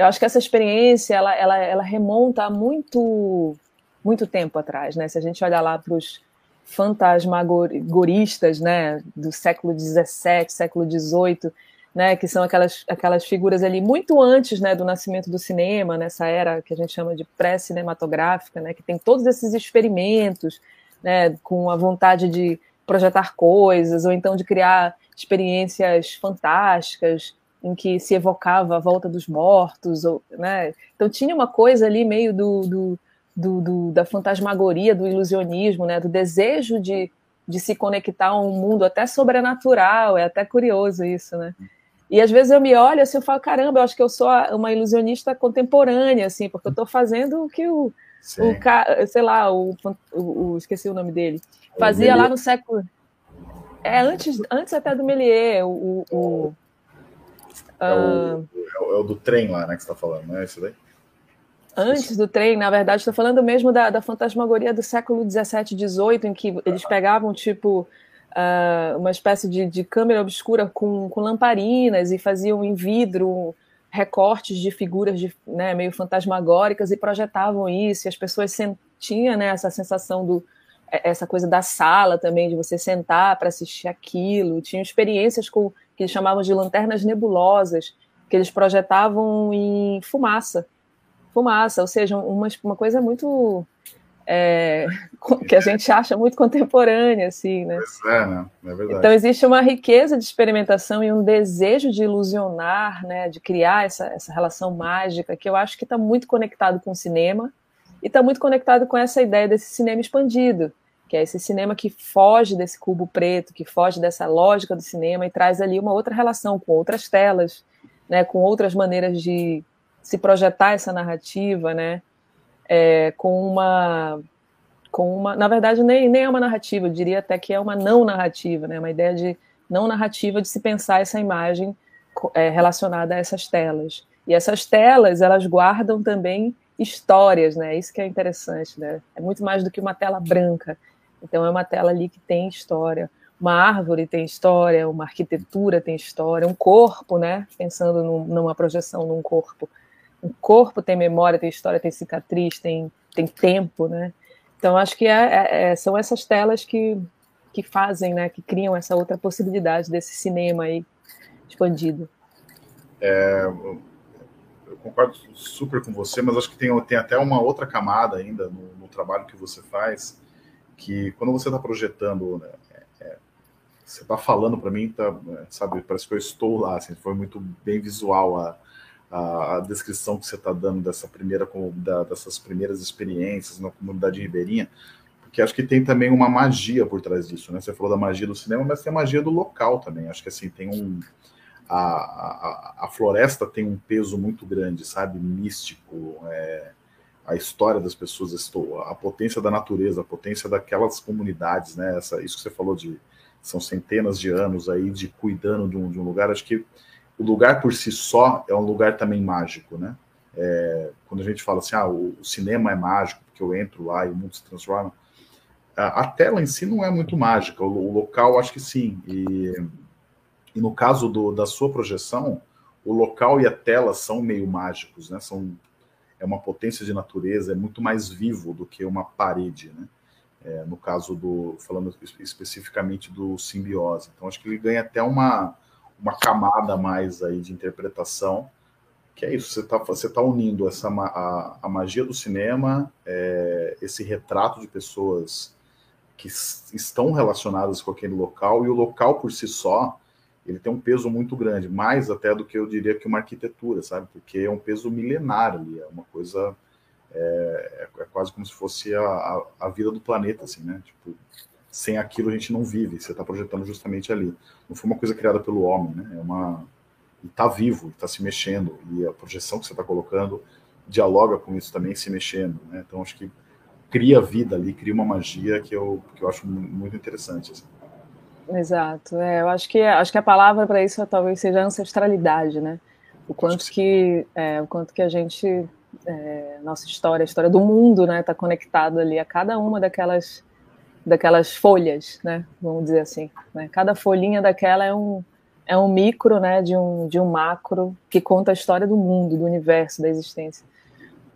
eu acho que essa experiência ela, ela, ela remonta a muito, muito tempo atrás, né? Se a gente olhar lá para os fantasmagoristas, né, do século XVII, século XVIII, né, que são aquelas, aquelas figuras ali muito antes, né, do nascimento do cinema, nessa era que a gente chama de pré-cinematográfica, né, que tem todos esses experimentos, né, com a vontade de projetar coisas ou então de criar experiências fantásticas, em que se evocava a volta dos mortos, ou, né? Então tinha uma coisa ali meio do, do, do, do, da fantasmagoria, do ilusionismo, né? Do desejo de, de se conectar a um mundo até sobrenatural, é até curioso isso, né? E às vezes eu me olho assim, eu falo, caramba, eu acho que eu sou uma ilusionista contemporânea, assim, porque eu estou fazendo o que o, o sei lá, o, o, o, esqueci o nome dele, fazia lá no século é antes, antes até do Melier, o, o, é, o, ah. é, o, do trem lá, né, que você está falando, não é isso daí? Antes do trem, na verdade, estou falando mesmo da, da fantasmagoria do século XVII, XVIII, em que eles pegavam, tipo, uh, uma espécie de, de câmera obscura com, com lamparinas e faziam em vidro recortes de figuras de, né, meio fantasmagóricas e projetavam isso, e as pessoas sentiam né, essa sensação do, essa coisa da sala também, de você sentar para assistir aquilo. Tinham experiências com que eles chamavam de lanternas nebulosas, que eles projetavam em fumaça. Fumaça, ou seja, uma, uma coisa muito. É, <laughs> que a gente acha muito contemporânea, assim, né? É, né? É verdade. Então existe uma riqueza de experimentação e um desejo de ilusionar, né? De criar essa, essa relação mágica que eu acho que está muito conectado com o cinema e está muito conectado com essa ideia desse cinema expandido, que é esse cinema que foge desse cubo preto, que foge dessa lógica do cinema e traz ali uma outra relação com outras telas, né, com outras maneiras de se projetar essa narrativa, né, é, com uma com uma, na verdade nem, nem é uma narrativa, eu diria até que é uma não narrativa, né, uma ideia de não narrativa de se pensar essa imagem é, relacionada a essas telas. E essas telas, elas guardam também histórias, né? Isso que é interessante, né? É muito mais do que uma tela branca. Então é uma tela ali que tem história. Uma árvore tem história, uma arquitetura tem história, um corpo, né? Pensando num, numa projeção num corpo. Um corpo tem memória, tem história, tem cicatriz, tem, tem tempo, né? Então acho que é, é, é são essas telas que que fazem, né, que criam essa outra possibilidade desse cinema aí expandido. É, eu concordo super com você, mas acho que tem, tem até uma outra camada ainda no, no trabalho que você faz, que quando você está projetando, né, é, é você está falando para mim, tá, é, sabe, parece que eu estou lá, assim, foi muito bem visual a, a, a descrição que você está dando dessa primeira, da, dessas primeiras experiências na comunidade ribeirinha, que acho que tem também uma magia por trás disso, né? Você falou da magia do cinema, mas tem a magia do local também. Acho que assim tem um a, a, a floresta tem um peso muito grande, sabe, místico. É, a história das pessoas, a potência da natureza, a potência daquelas comunidades, né? Essa, isso que você falou de são centenas de anos aí de cuidando de um, de um lugar. Acho que o lugar por si só é um lugar também mágico, né? É, quando a gente fala assim, ah, o, o cinema é mágico porque eu entro lá e o mundo se transforma a, tela em si não é muito mágica, o, o local acho que sim. E, e no caso do, da sua projeção, o local e a tela são meio mágicos, né? São, é uma potência de natureza, é muito mais vivo do que uma parede, né? É, no caso do, falando especificamente do simbiose. Então, acho que ele ganha até uma, uma camada mais aí de interpretação, que é isso, você está você tá unindo essa, a, a magia do cinema, é, esse retrato de pessoas que estão relacionadas com aquele local, e o local por si só, ele tem um peso muito grande, mais até do que eu diria que uma arquitetura, sabe? Porque é um peso milenário ali, é uma coisa, é, é, é quase como se fosse a, a, a, vida do planeta, assim, né? Tipo, sem aquilo a gente não vive, você está projetando justamente ali. Não foi uma coisa criada pelo homem, né? É uma... E está vivo, está se mexendo, e a projeção que você está colocando dialoga com isso também, se mexendo, né? Então, acho que cria vida ali, cria uma magia que eu, que eu acho muito interessante. Assim. Exato. É, eu acho que, acho que a palavra para isso talvez seja ancestralidade, né? O quanto que, é, o quanto que a gente, é, nossa história, a história do mundo, né, está conectada ali a cada uma daquelas, daquelas folhas, né? Vamos dizer assim. Né? Cada folhinha daquela é um, é um micro, né, de um, de um macro que conta a história do mundo, do universo, da existência.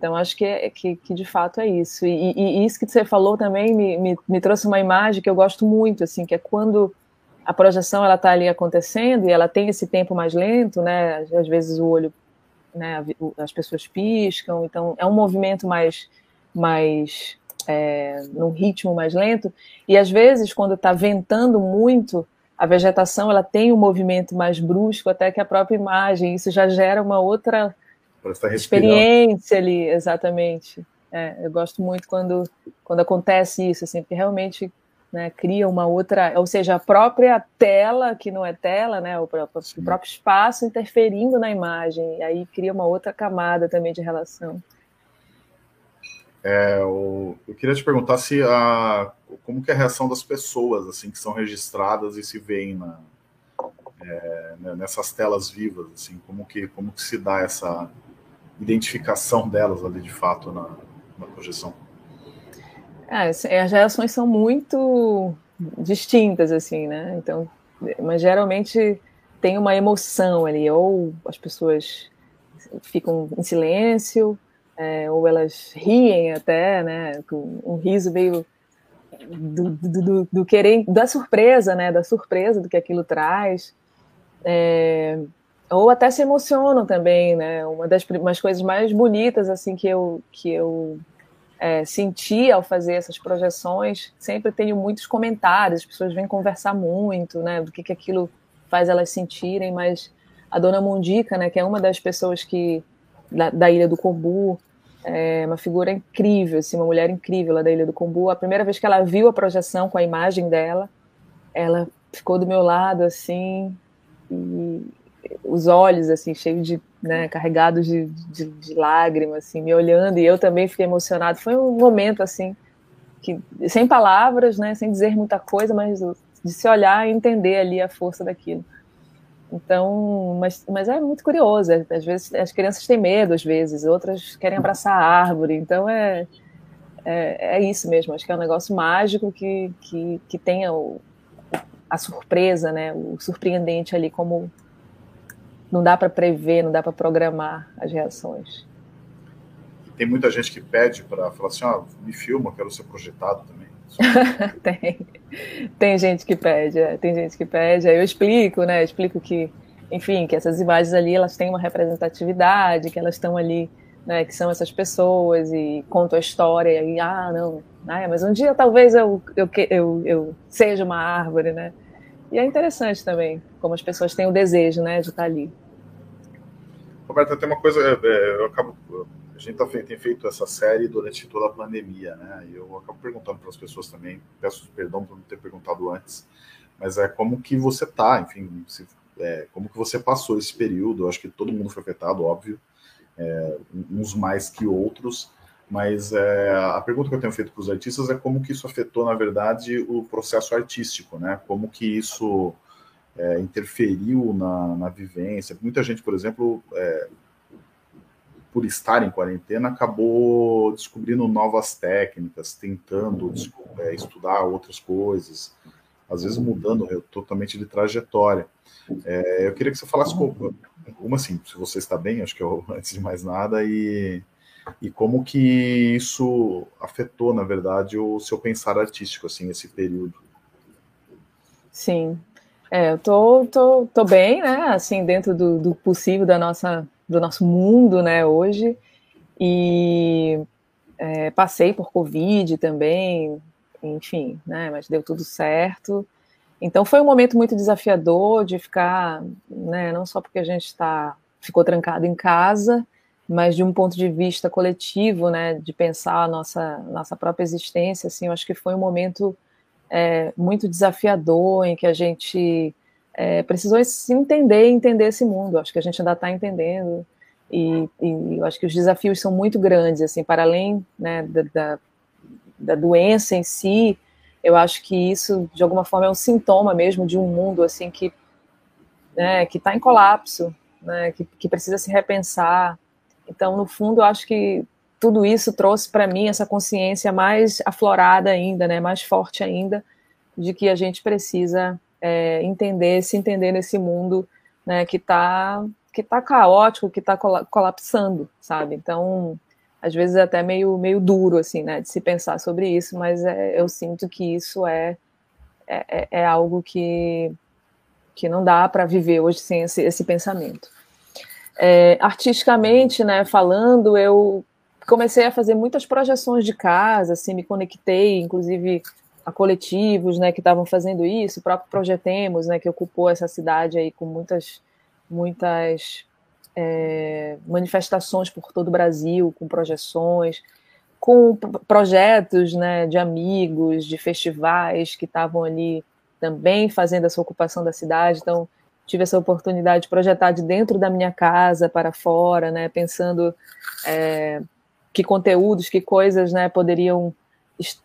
Então, acho que, é, que, que, de fato é isso. E, e, e isso que você falou também me, me, me, trouxe uma imagem que eu gosto muito, assim, que é quando a projeção ela está ali acontecendo e ela tem esse tempo mais lento, né? Às vezes o olho, né? As pessoas piscam, então é um movimento mais, mais é, num ritmo mais lento. E às vezes quando está ventando muito, a vegetação ela tem um movimento mais brusco até que a própria imagem. Isso já gera uma outra experiência ali, exatamente. É, eu gosto muito quando, quando acontece isso, assim, porque realmente né, cria uma outra, ou seja, a própria tela, que não é tela, né, o próprio, o próprio espaço interferindo na imagem, e aí cria uma outra camada também de relação. É, eu, eu queria te perguntar se a, como que é a reação das pessoas assim que são registradas e se veem na, é, né, nessas telas vivas, assim, como que como que se dá essa identificação delas ali de fato na, na projeção? É, as reações são muito distintas, assim, né? Então, mas geralmente tem uma emoção ali, ou as pessoas ficam em silêncio, é, ou elas riem até, né? Um riso meio do, do, do, do, querer, da surpresa, né? Da surpresa do que aquilo traz. É, ou até se emocionam também, né? Uma das umas coisas mais bonitas assim que eu que eu é, senti ao fazer essas projeções, sempre tenho muitos comentários, as pessoas vêm conversar muito, né? Do que que aquilo faz elas sentirem, mas a dona Mundica, né? Que é uma das pessoas que da, da ilha do Combu, é uma figura incrível, assim, uma mulher incrível lá da Ilha do Combu. A primeira vez que ela viu a projeção com a imagem dela, ela ficou do meu lado, assim, e os olhos, assim, cheios de, né, carregados de, de, de lágrimas, assim, me olhando, e eu também fiquei emocionado. Foi um momento, assim, que, sem palavras, né, sem dizer muita coisa, mas de se olhar e entender ali a força daquilo. Então, mas, mas é muito curioso. É, às vezes as crianças têm medo, às vezes, outras querem abraçar a árvore. Então é, é, é isso mesmo. Acho que é um negócio mágico que, que, que tenha o, a surpresa, né? O surpreendente ali, como não dá para prever, não dá para programar as reações. Tem muita gente que pede para falar assim, oh, me filma, quero ser projetado também. <laughs> tem. Tem gente que pede, é, tem gente que pede. Aí eu explico, né? Eu explico que, enfim, que essas imagens ali elas têm uma representatividade, que elas estão ali, né? Que são essas pessoas e conto a história e ah, não, ah, mas um dia talvez eu, eu, eu, eu seja uma árvore, né? E é interessante também como as pessoas têm o desejo, né, de estar ali. Roberta, tem uma coisa, é, é, eu acabo a gente tá, tem feito essa série durante toda a pandemia, né? E eu acabo perguntando para as pessoas também, peço perdão por não ter perguntado antes, mas é como que você tá, enfim, se, é, como que você passou esse período? Eu acho que todo mundo foi afetado, óbvio, é, uns mais que outros, mas é, a pergunta que eu tenho feito para os artistas é como que isso afetou, na verdade, o processo artístico, né? Como que isso é, interferiu na, na, vivência. Muita gente, por exemplo, é, por estar em quarentena, acabou descobrindo novas técnicas, tentando é, estudar outras coisas, às vezes mudando totalmente de trajetória. É, eu queria que você falasse como, como assim, se você está bem, acho que eu, <laughs> antes de mais nada, e, e como que isso afetou, na verdade, o seu pensar artístico, assim, esse período. Sim, é, eu tô, tô, tô bem, né, assim, dentro do, do possível da nossa do nosso mundo, né, hoje. E é, passei por Covid também, enfim, né, mas deu tudo certo. Então foi um momento muito desafiador de ficar, né, não só porque a gente está ficou trancado em casa, mas de um ponto de vista coletivo, né, de pensar a nossa nossa própria existência, assim, eu acho que foi um momento é, muito desafiador em que a gente é, precisou se entender entender esse mundo. Acho que a gente ainda está entendendo e, e acho que os desafios são muito grandes, assim, para além né, da, da, da, doença em si, eu acho que isso de alguma forma é um sintoma mesmo de um mundo assim que né, que está em colapso, né, que, que precisa se repensar. Então, no fundo, eu acho que tudo isso trouxe para mim essa consciência mais aflorada ainda, né, mais forte ainda, de que a gente precisa é, entender, se entender nesse mundo né, que está que tá caótico, que está colapsando, sabe? Então, às vezes é até meio, meio duro, assim, né, de se pensar sobre isso, mas é, eu sinto que isso é, é, é, é algo que, que não dá para viver hoje sem esse, esse pensamento. É, artisticamente, né, falando, eu comecei a fazer muitas projeções de casa, assim, me conectei, inclusive a coletivos, né, que estavam fazendo isso, o próprio Projetemos, né, que ocupou essa cidade aí com muitas, muitas é, manifestações por todo o Brasil, com projeções, com projetos, né, de amigos, de festivais que estavam ali também fazendo essa ocupação da cidade, então tive essa oportunidade de projetar de dentro da minha casa para fora, né, pensando é, que conteúdos, que coisas, né, poderiam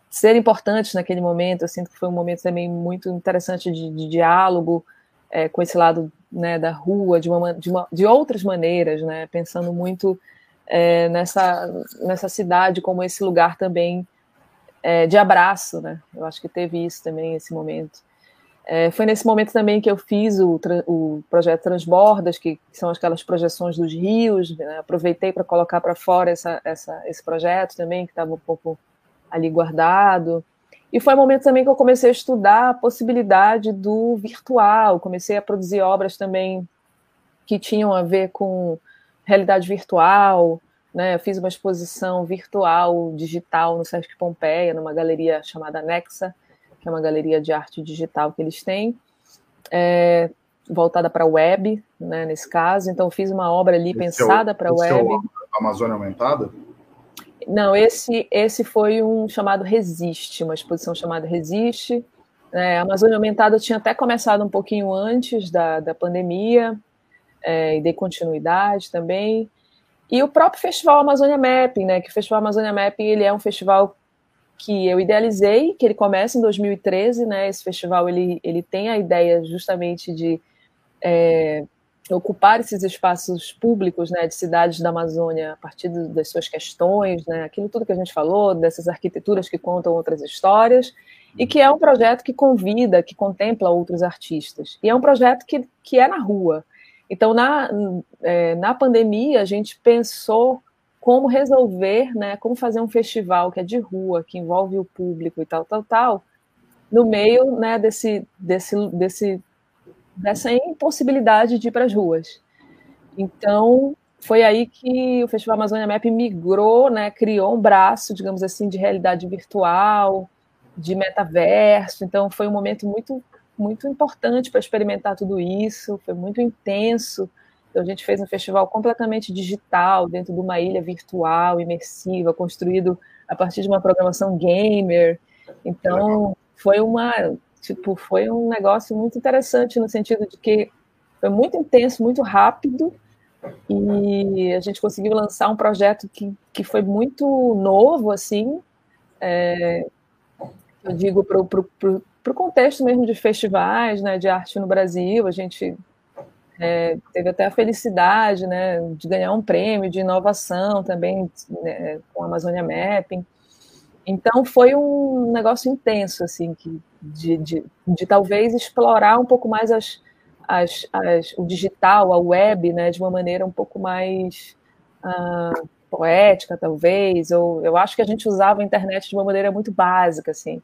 ser importantes naquele momento. Eu sinto que foi um momento também muito interessante de, de diálogo é, com esse lado né, da rua, de, uma, de, uma, de outras maneiras, né, pensando muito é, nessa, nessa cidade como esse lugar também é, de abraço. Né? Eu acho que teve isso também, esse momento. É, foi nesse momento também que eu fiz o, o projeto Transbordas, que, que são aquelas projeções dos rios. Né? Aproveitei para colocar para fora essa, essa, esse projeto também, que estava um pouco ali guardado. E foi um momento também que eu comecei a estudar a possibilidade do virtual, comecei a produzir obras também que tinham a ver com realidade virtual, né? Eu fiz uma exposição virtual digital no Sesc Pompeia, numa galeria chamada Nexa, que é uma galeria de arte digital que eles têm, é, voltada para web, né, nesse caso. Então, fiz uma obra ali esse pensada é para web. É Amazônia Aumentada? Não, esse, esse foi um chamado Resiste, uma exposição chamada Resiste. É, a Amazônia Aumentada tinha até começado um pouquinho antes da, da pandemia, é, e dei continuidade também. E o próprio Festival Amazônia Mapping, né, que o Festival Amazônia Mapping ele é um festival que eu idealizei, que ele começa em 2013, né, esse festival ele, ele tem a ideia justamente de é, ocupar esses espaços públicos né, de cidades da Amazônia a partir das suas questões, né, aquilo tudo que a gente falou, dessas arquiteturas que contam outras histórias, e que é um projeto que convida, que contempla outros artistas. E é um projeto que, que é na rua. Então, na, é, na pandemia, a gente pensou como resolver, né, como fazer um festival que é de rua, que envolve o público e tal, tal, tal, no meio né, desse, desse, desse dessa impossibilidade de ir para as ruas. Então, foi aí que o Festival Amazônia Map migrou, né, criou um braço, digamos assim, de realidade virtual, de metaverso. Então, foi um momento muito, muito importante para experimentar tudo isso, foi muito intenso. Então, a gente fez um festival completamente digital, dentro de uma ilha virtual, imersiva, construído a partir de uma programação gamer. Então, foi uma Tipo, foi um negócio muito interessante no sentido de que foi muito intenso, muito rápido, e a gente conseguiu lançar um projeto que, que foi muito novo, assim, é, eu digo para o contexto mesmo de festivais, né, de arte no Brasil, a gente é, teve até a felicidade, né, de ganhar um prêmio de inovação também né, com a Amazônia Mapping, então foi um negócio intenso, assim, que, de, de, de talvez explorar um pouco mais as, as, as, o digital, a web, né, de uma maneira um pouco mais uh, poética, talvez. Ou eu acho que a gente usava a internet de uma maneira muito básica, assim.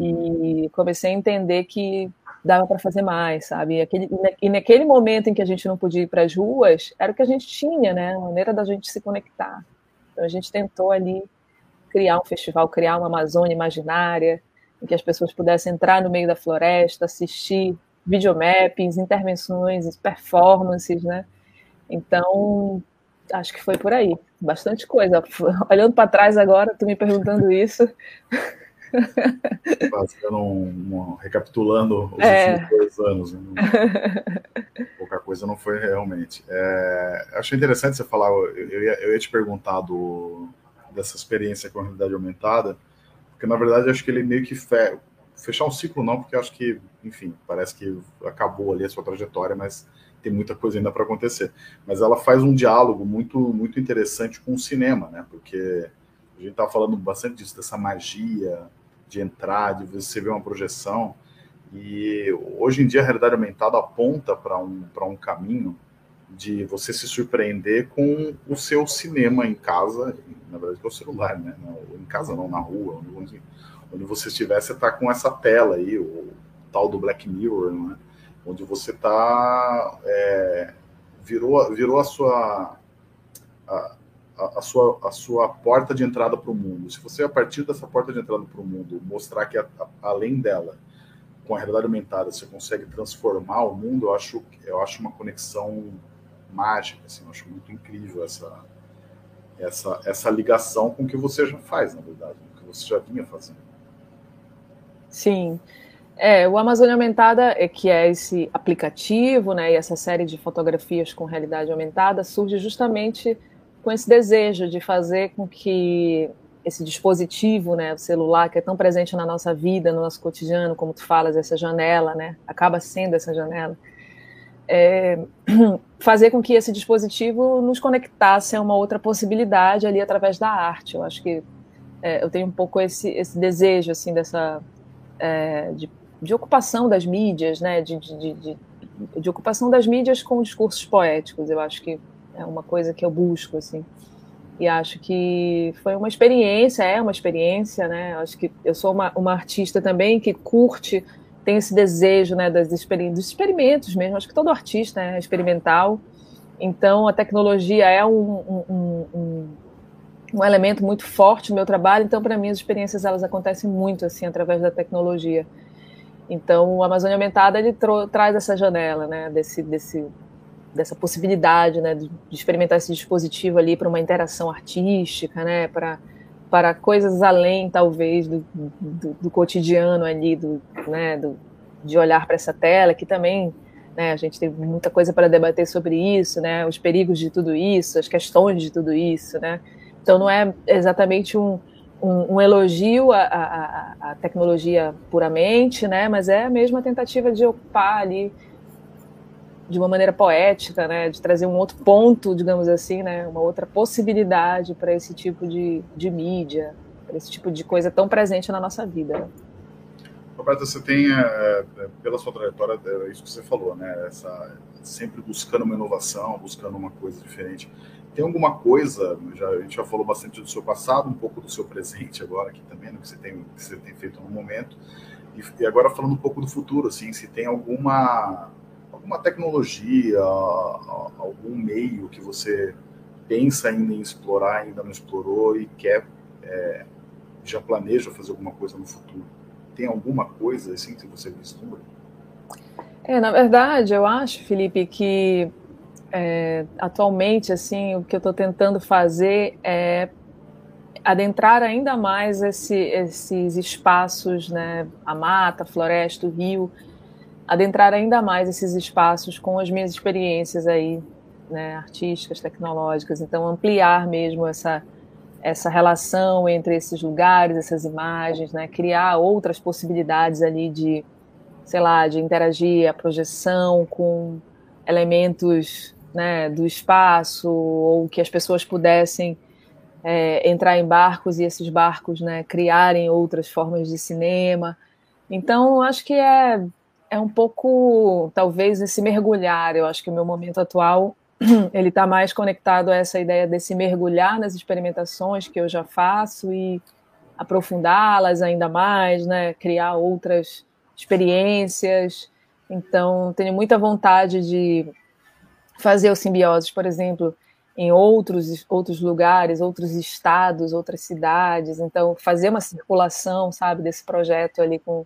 E comecei a entender que dava para fazer mais, sabe? E, aquele, e naquele momento em que a gente não podia ir para as ruas, era o que a gente tinha, né? A maneira da gente se conectar. Então a gente tentou ali criar um festival, criar uma Amazônia imaginária, em que as pessoas pudessem entrar no meio da floresta, assistir videomappings, intervenções, performances, né? Então, acho que foi por aí. Bastante coisa. <laughs> Olhando para trás agora, tu me perguntando isso. <laughs> Fazendo um, um, recapitulando os é. últimos dois anos. Né? <laughs> Pouca coisa não foi realmente. É, achei interessante você falar, eu, eu, ia, eu ia te perguntar do, dessa experiência com a realidade aumentada, porque na verdade acho que ele meio que fe... fechar um ciclo não, porque acho que, enfim, parece que acabou ali a sua trajetória, mas tem muita coisa ainda para acontecer. Mas ela faz um diálogo muito muito interessante com o cinema, né? Porque a gente está falando bastante disso, dessa magia de entrar, de você ver uma projeção. E hoje em dia a realidade aumentada aponta para um, um caminho de você se surpreender com o seu cinema em casa, na verdade com o celular, né? em casa não, na rua, onde, onde você estiver, você está com essa tela aí, o tal do Black Mirror, né? onde você está é, virou, virou a sua a, sua, a sua porta de entrada para o mundo. Se você, a partir dessa porta de entrada para o mundo, mostrar que a, a, além dela, com a realidade aumentada, você consegue transformar o mundo, eu acho, eu acho uma conexão mágica. Assim, eu acho muito incrível essa, essa, essa ligação com o que você já faz, na verdade, com o que você já vinha fazendo. Sim. É, o Amazônia Aumentada, é que é esse aplicativo, né, e essa série de fotografias com realidade aumentada, surge justamente com esse desejo de fazer com que esse dispositivo, né, o celular, que é tão presente na nossa vida, no nosso cotidiano, como tu falas, essa janela, né, acaba sendo essa janela, é, <clears throat> fazer com que esse dispositivo nos conectasse a uma outra possibilidade ali através da arte. Eu acho que é, eu tenho um pouco esse, esse desejo assim dessa é, de, de, ocupação das mídias, né? De, de, de, de, ocupação das mídias com discursos poéticos. Eu acho que é uma coisa que eu busco assim. E acho que foi uma experiência, é uma experiência, né? Acho que eu sou uma, uma artista também que curte tem esse desejo né, das experi dos experimentos mesmo. Acho que todo artista é experimental. Então, a tecnologia é um, um, um, um elemento muito forte no meu trabalho. Então, para mim, as experiências elas acontecem muito assim através da tecnologia. Então, o Amazônia Aumentada ele traz essa janela, né, desse, desse, dessa possibilidade, né, de, experimentar esse dispositivo ali para uma interação artística, né, para para coisas além, talvez, do, do, do cotidiano ali, do, né, do, de olhar para essa tela, que também né, a gente tem muita coisa para debater sobre isso, né, os perigos de tudo isso, as questões de tudo isso, né. Então não é exatamente um, um, um elogio à, à, à, tecnologia puramente, né, mas é a mesma tentativa de ocupar ali de uma maneira poética, né, de trazer um outro ponto, digamos assim, né, uma outra possibilidade para esse tipo de, de mídia, para esse tipo de coisa tão presente na nossa vida. Né? Roberta, você tem, é, é, pela sua trajetória, é isso que você falou, né, essa, sempre buscando uma inovação, buscando uma coisa diferente. Tem alguma coisa, já, a gente já falou bastante do seu passado, um pouco do seu presente agora aqui também, no que você tem, que você tem feito no momento, e, e agora falando um pouco do futuro, assim, se tem alguma alguma tecnologia, algum meio que você pensa ainda em explorar, ainda não explorou e quer, é, já planeja fazer alguma coisa no futuro? Tem alguma coisa assim que você vislumbra? É, na verdade, eu acho, Felipe, que é, atualmente, assim, o que eu estou tentando fazer é adentrar ainda mais esse, esses espaços, né, a mata, a floresta, o rio, adentrar ainda mais esses espaços com as minhas experiências aí, né, artísticas, tecnológicas. Então, ampliar mesmo essa essa relação entre esses lugares, essas imagens, né, criar outras possibilidades ali de, sei lá, de interagir a projeção com elementos né, do espaço ou que as pessoas pudessem é, entrar em barcos e esses barcos né, criarem outras formas de cinema. Então, acho que é é um pouco, talvez, esse mergulhar. Eu acho que o meu momento atual <clears throat> ele está mais conectado a essa ideia desse mergulhar nas experimentações que eu já faço e aprofundá-las ainda mais, né? Criar outras experiências. Então, tenho muita vontade de fazer o simbioses, por exemplo, em outros outros lugares, outros estados, outras cidades. Então, fazer uma circulação, sabe, desse projeto ali com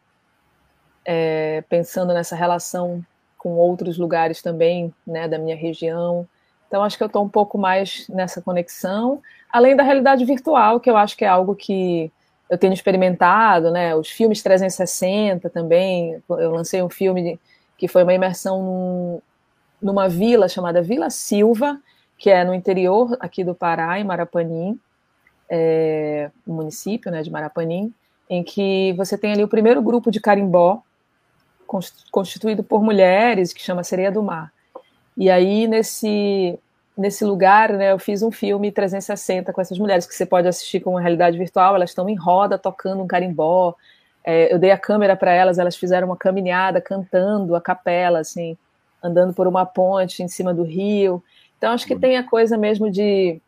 é, pensando nessa relação com outros lugares também, né, da minha região. Então, acho que eu estou um pouco mais nessa conexão, além da realidade virtual, que eu acho que é algo que eu tenho experimentado, né, os filmes 360 também. Eu lancei um filme que foi uma imersão num, numa vila chamada Vila Silva, que é no interior aqui do Pará, em Marapanim, é, município né, de Marapanim, em que você tem ali o primeiro grupo de carimbó constituído por mulheres, que chama Sereia do Mar. E aí, nesse, nesse lugar, né, eu fiz um filme 360 com essas mulheres, que você pode assistir com uma realidade virtual, elas estão em roda, tocando um carimbó, é, eu dei a câmera para elas, elas fizeram uma caminhada, cantando a capela, assim, andando por uma ponte em cima do rio. Então, acho que uhum. tem a coisa mesmo de,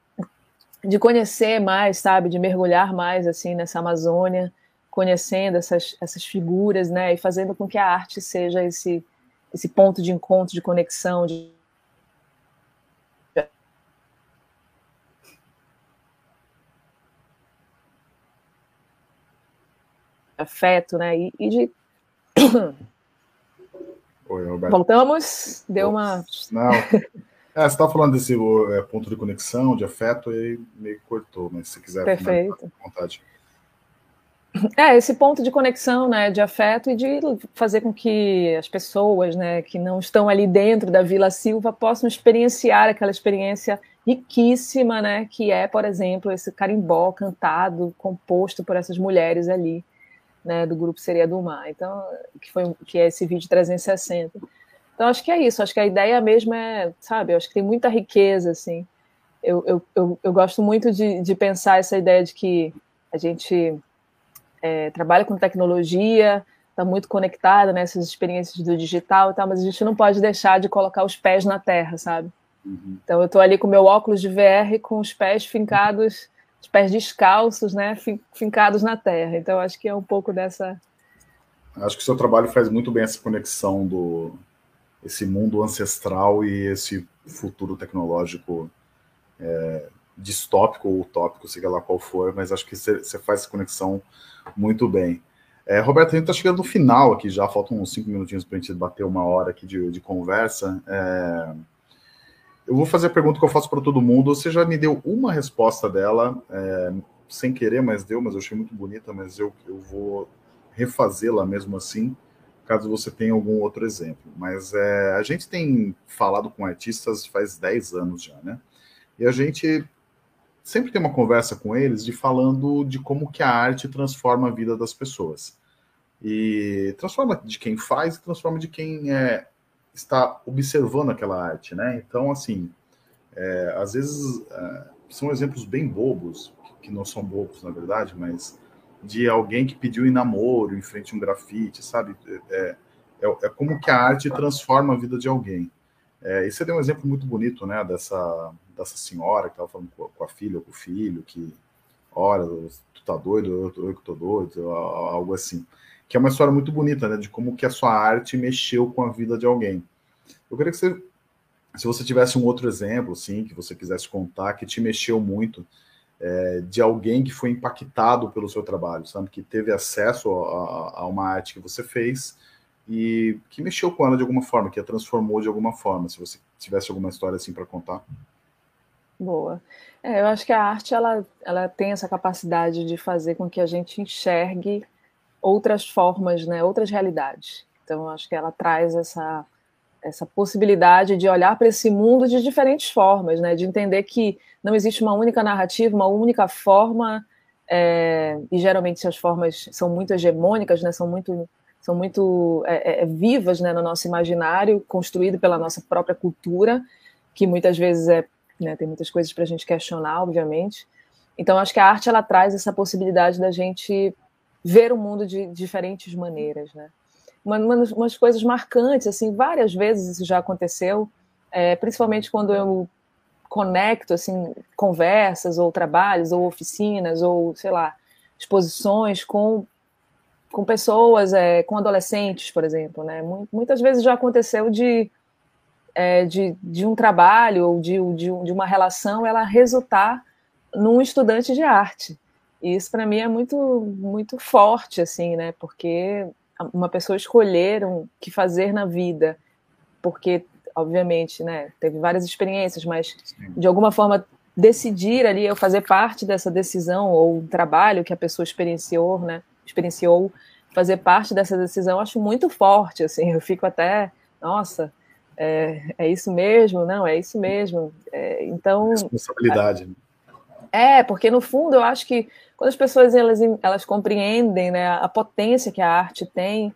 de conhecer mais, sabe, de mergulhar mais, assim, nessa Amazônia, conhecendo essas, essas figuras, né, e fazendo com que a arte seja esse, esse ponto de encontro, de conexão, de afeto, né, e, e de... Oi, Roberto. Voltamos, deu uma... Não, é, você estava falando desse é, ponto de conexão, de afeto, e meio cortou, mas se quiser... Perfeito. vontade. É, esse ponto de conexão, né, de afeto e de fazer com que as pessoas, né, que não estão ali dentro da Vila Silva possam experienciar aquela experiência riquíssima, né, que é, por exemplo, esse carimbó cantado, composto por essas mulheres ali, né, do grupo Seria do Mar. Então, que foi que é esse vídeo 360. Então, acho que é isso. Acho que a ideia mesmo é, sabe, eu acho que tem muita riqueza, assim. Eu, eu, eu, eu gosto muito de, de pensar essa ideia de que a gente é, trabalha com tecnologia, está muito conectada nessas experiências do digital e tal, mas a gente não pode deixar de colocar os pés na terra, sabe? Uhum. Então eu estou ali com meu óculos de VR com os pés fincados, os pés descalços, né, fincados na terra. Então acho que é um pouco dessa. Acho que o seu trabalho faz muito bem essa conexão do esse mundo ancestral e esse futuro tecnológico é, distópico ou utópico, seja lá qual for, mas acho que você faz essa conexão muito bem. É, Roberto, a gente está chegando no final aqui já, faltam uns cinco minutinhos para a gente bater uma hora aqui de, de conversa. É, eu vou fazer a pergunta que eu faço para todo mundo. Você já me deu uma resposta dela, é, sem querer, mas deu, mas eu achei muito bonita, mas eu, eu vou refazê-la mesmo assim, caso você tenha algum outro exemplo. Mas é, a gente tem falado com artistas faz 10 anos já, né? E a gente sempre tem uma conversa com eles de falando de como que a arte transforma a vida das pessoas. E transforma de quem faz e transforma de quem é, está observando aquela arte, né? Então, assim, é, às vezes é, são exemplos bem bobos, que não são bobos, na verdade, mas de alguém que pediu em namoro em frente a um grafite, sabe? É, é, é como que a arte transforma a vida de alguém. É, e você deu um exemplo muito bonito, né, dessa, dessa senhora que estava falando com, a filha ou com o filho, que, olha, tu tá doido, eu, eu tô doido, algo assim. Que é uma história muito bonita, né, de como que a sua arte mexeu com a vida de alguém. Eu queria que você, se você tivesse um outro exemplo, assim, que você quisesse contar, que te mexeu muito, é, de alguém que foi impactado pelo seu trabalho, sabe, que teve acesso a, a uma arte que você fez e que mexeu com ela de alguma forma, que a transformou de alguma forma. Se você tivesse alguma história assim para contar. Boa. É, eu acho que a arte ela, ela tem essa capacidade de fazer com que a gente enxergue outras formas, né, outras realidades. Então, eu acho que ela traz essa, essa possibilidade de olhar para esse mundo de diferentes formas, né, de entender que não existe uma única narrativa, uma única forma, é, e geralmente essas formas são muito hegemônicas, né, são muito são muito é, é, é, vivas né, no nosso imaginário, construído pela nossa própria cultura, que muitas vezes é, né, tem muitas coisas para a gente questionar, obviamente. Então, acho que a arte ela traz essa possibilidade da gente ver o mundo de diferentes maneiras, né? Uma, uma, umas coisas marcantes, assim, várias vezes isso já aconteceu, é, principalmente quando eu conecto, assim, conversas ou trabalhos ou oficinas ou, sei lá, exposições com com pessoas, é, com adolescentes, por exemplo, né? Muitas vezes já aconteceu de, é, de, de, um trabalho ou de, de, de, uma relação ela resultar num estudante de arte. E isso para mim é muito muito forte, assim, né? Porque uma pessoa escolher o que fazer na vida, porque obviamente, né? Teve várias experiências, mas de alguma forma decidir ali eu fazer parte dessa decisão ou trabalho que a pessoa experienciou, né? experienciou fazer parte dessa decisão, acho muito forte, assim, eu fico até, nossa, é, é isso mesmo, não, é isso mesmo. É, então. Responsabilidade. É, porque no fundo eu acho que quando as pessoas elas, elas compreendem né, a potência que a arte tem,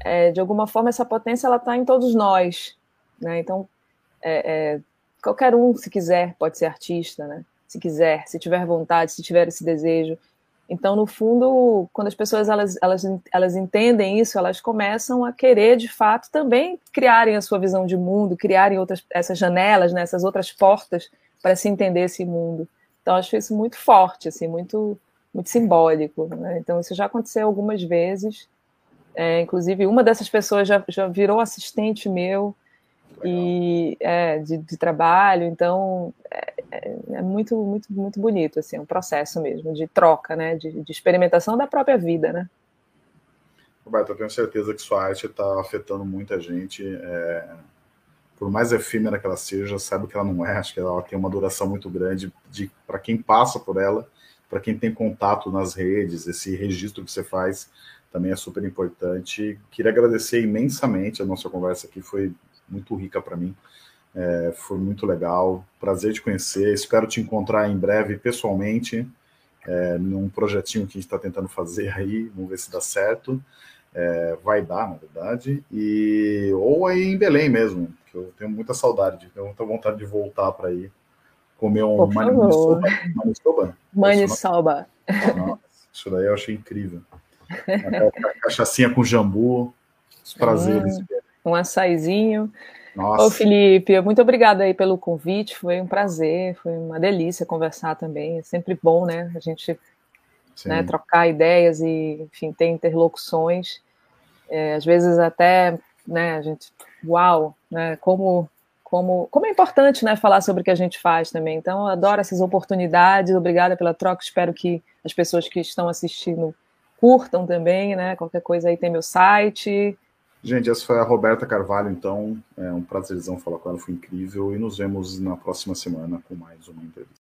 é, de alguma forma essa potência ela está em todos nós. Né? Então, é, é, qualquer um, se quiser, pode ser artista, né? se quiser, se tiver vontade, se tiver esse desejo. Então, no fundo, quando as pessoas elas, elas, elas entendem isso, elas começam a querer, de fato, também criarem a sua visão de mundo, criarem outras, essas janelas, né, essas outras portas para se entender esse mundo. Então, acho isso muito forte, assim, muito, muito simbólico. Né? Então, isso já aconteceu algumas vezes. É, inclusive, uma dessas pessoas já, já virou assistente meu e é, de, de, trabalho. Então, é, é, é, muito, muito, muito bonito, assim, um processo mesmo de troca, né, de, de experimentação da própria vida, né. Roberto, eu tenho certeza que sua arte está afetando muita gente. É, por mais efêmera que ela seja, sabe que ela não é. Acho que ela tem uma duração muito grande para quem passa por ela, para quem tem contato nas redes, esse registro que você faz também é super importante. Queria agradecer imensamente a nossa conversa aqui, foi muito rica para mim. É, foi muito legal, prazer te conhecer. Espero te encontrar em breve pessoalmente, é, num projetinho que a gente está tentando fazer aí. Vamos ver se dá certo. É, vai dar, na verdade. E ou aí em Belém mesmo, que eu tenho muita saudade, tenho muita vontade de voltar para ir comer um. Maniçoba? Maniçoba. isso daí eu achei incrível. A cachaçinha com jambu, os prazeres. Hum, um açaizinho. Nossa. Ô, Felipe, muito obrigada aí pelo convite, foi um prazer, foi uma delícia conversar também, é sempre bom, né, a gente né, trocar ideias e, enfim, ter interlocuções, é, às vezes até, né, a gente, uau, né, como, como, como é importante, né, falar sobre o que a gente faz também, então eu adoro essas oportunidades, obrigada pela troca, espero que as pessoas que estão assistindo curtam também, né, qualquer coisa aí tem meu site, Gente, essa foi a Roberta Carvalho, então. É um prazerzão falar com ela, foi incrível. E nos vemos na próxima semana com mais uma entrevista.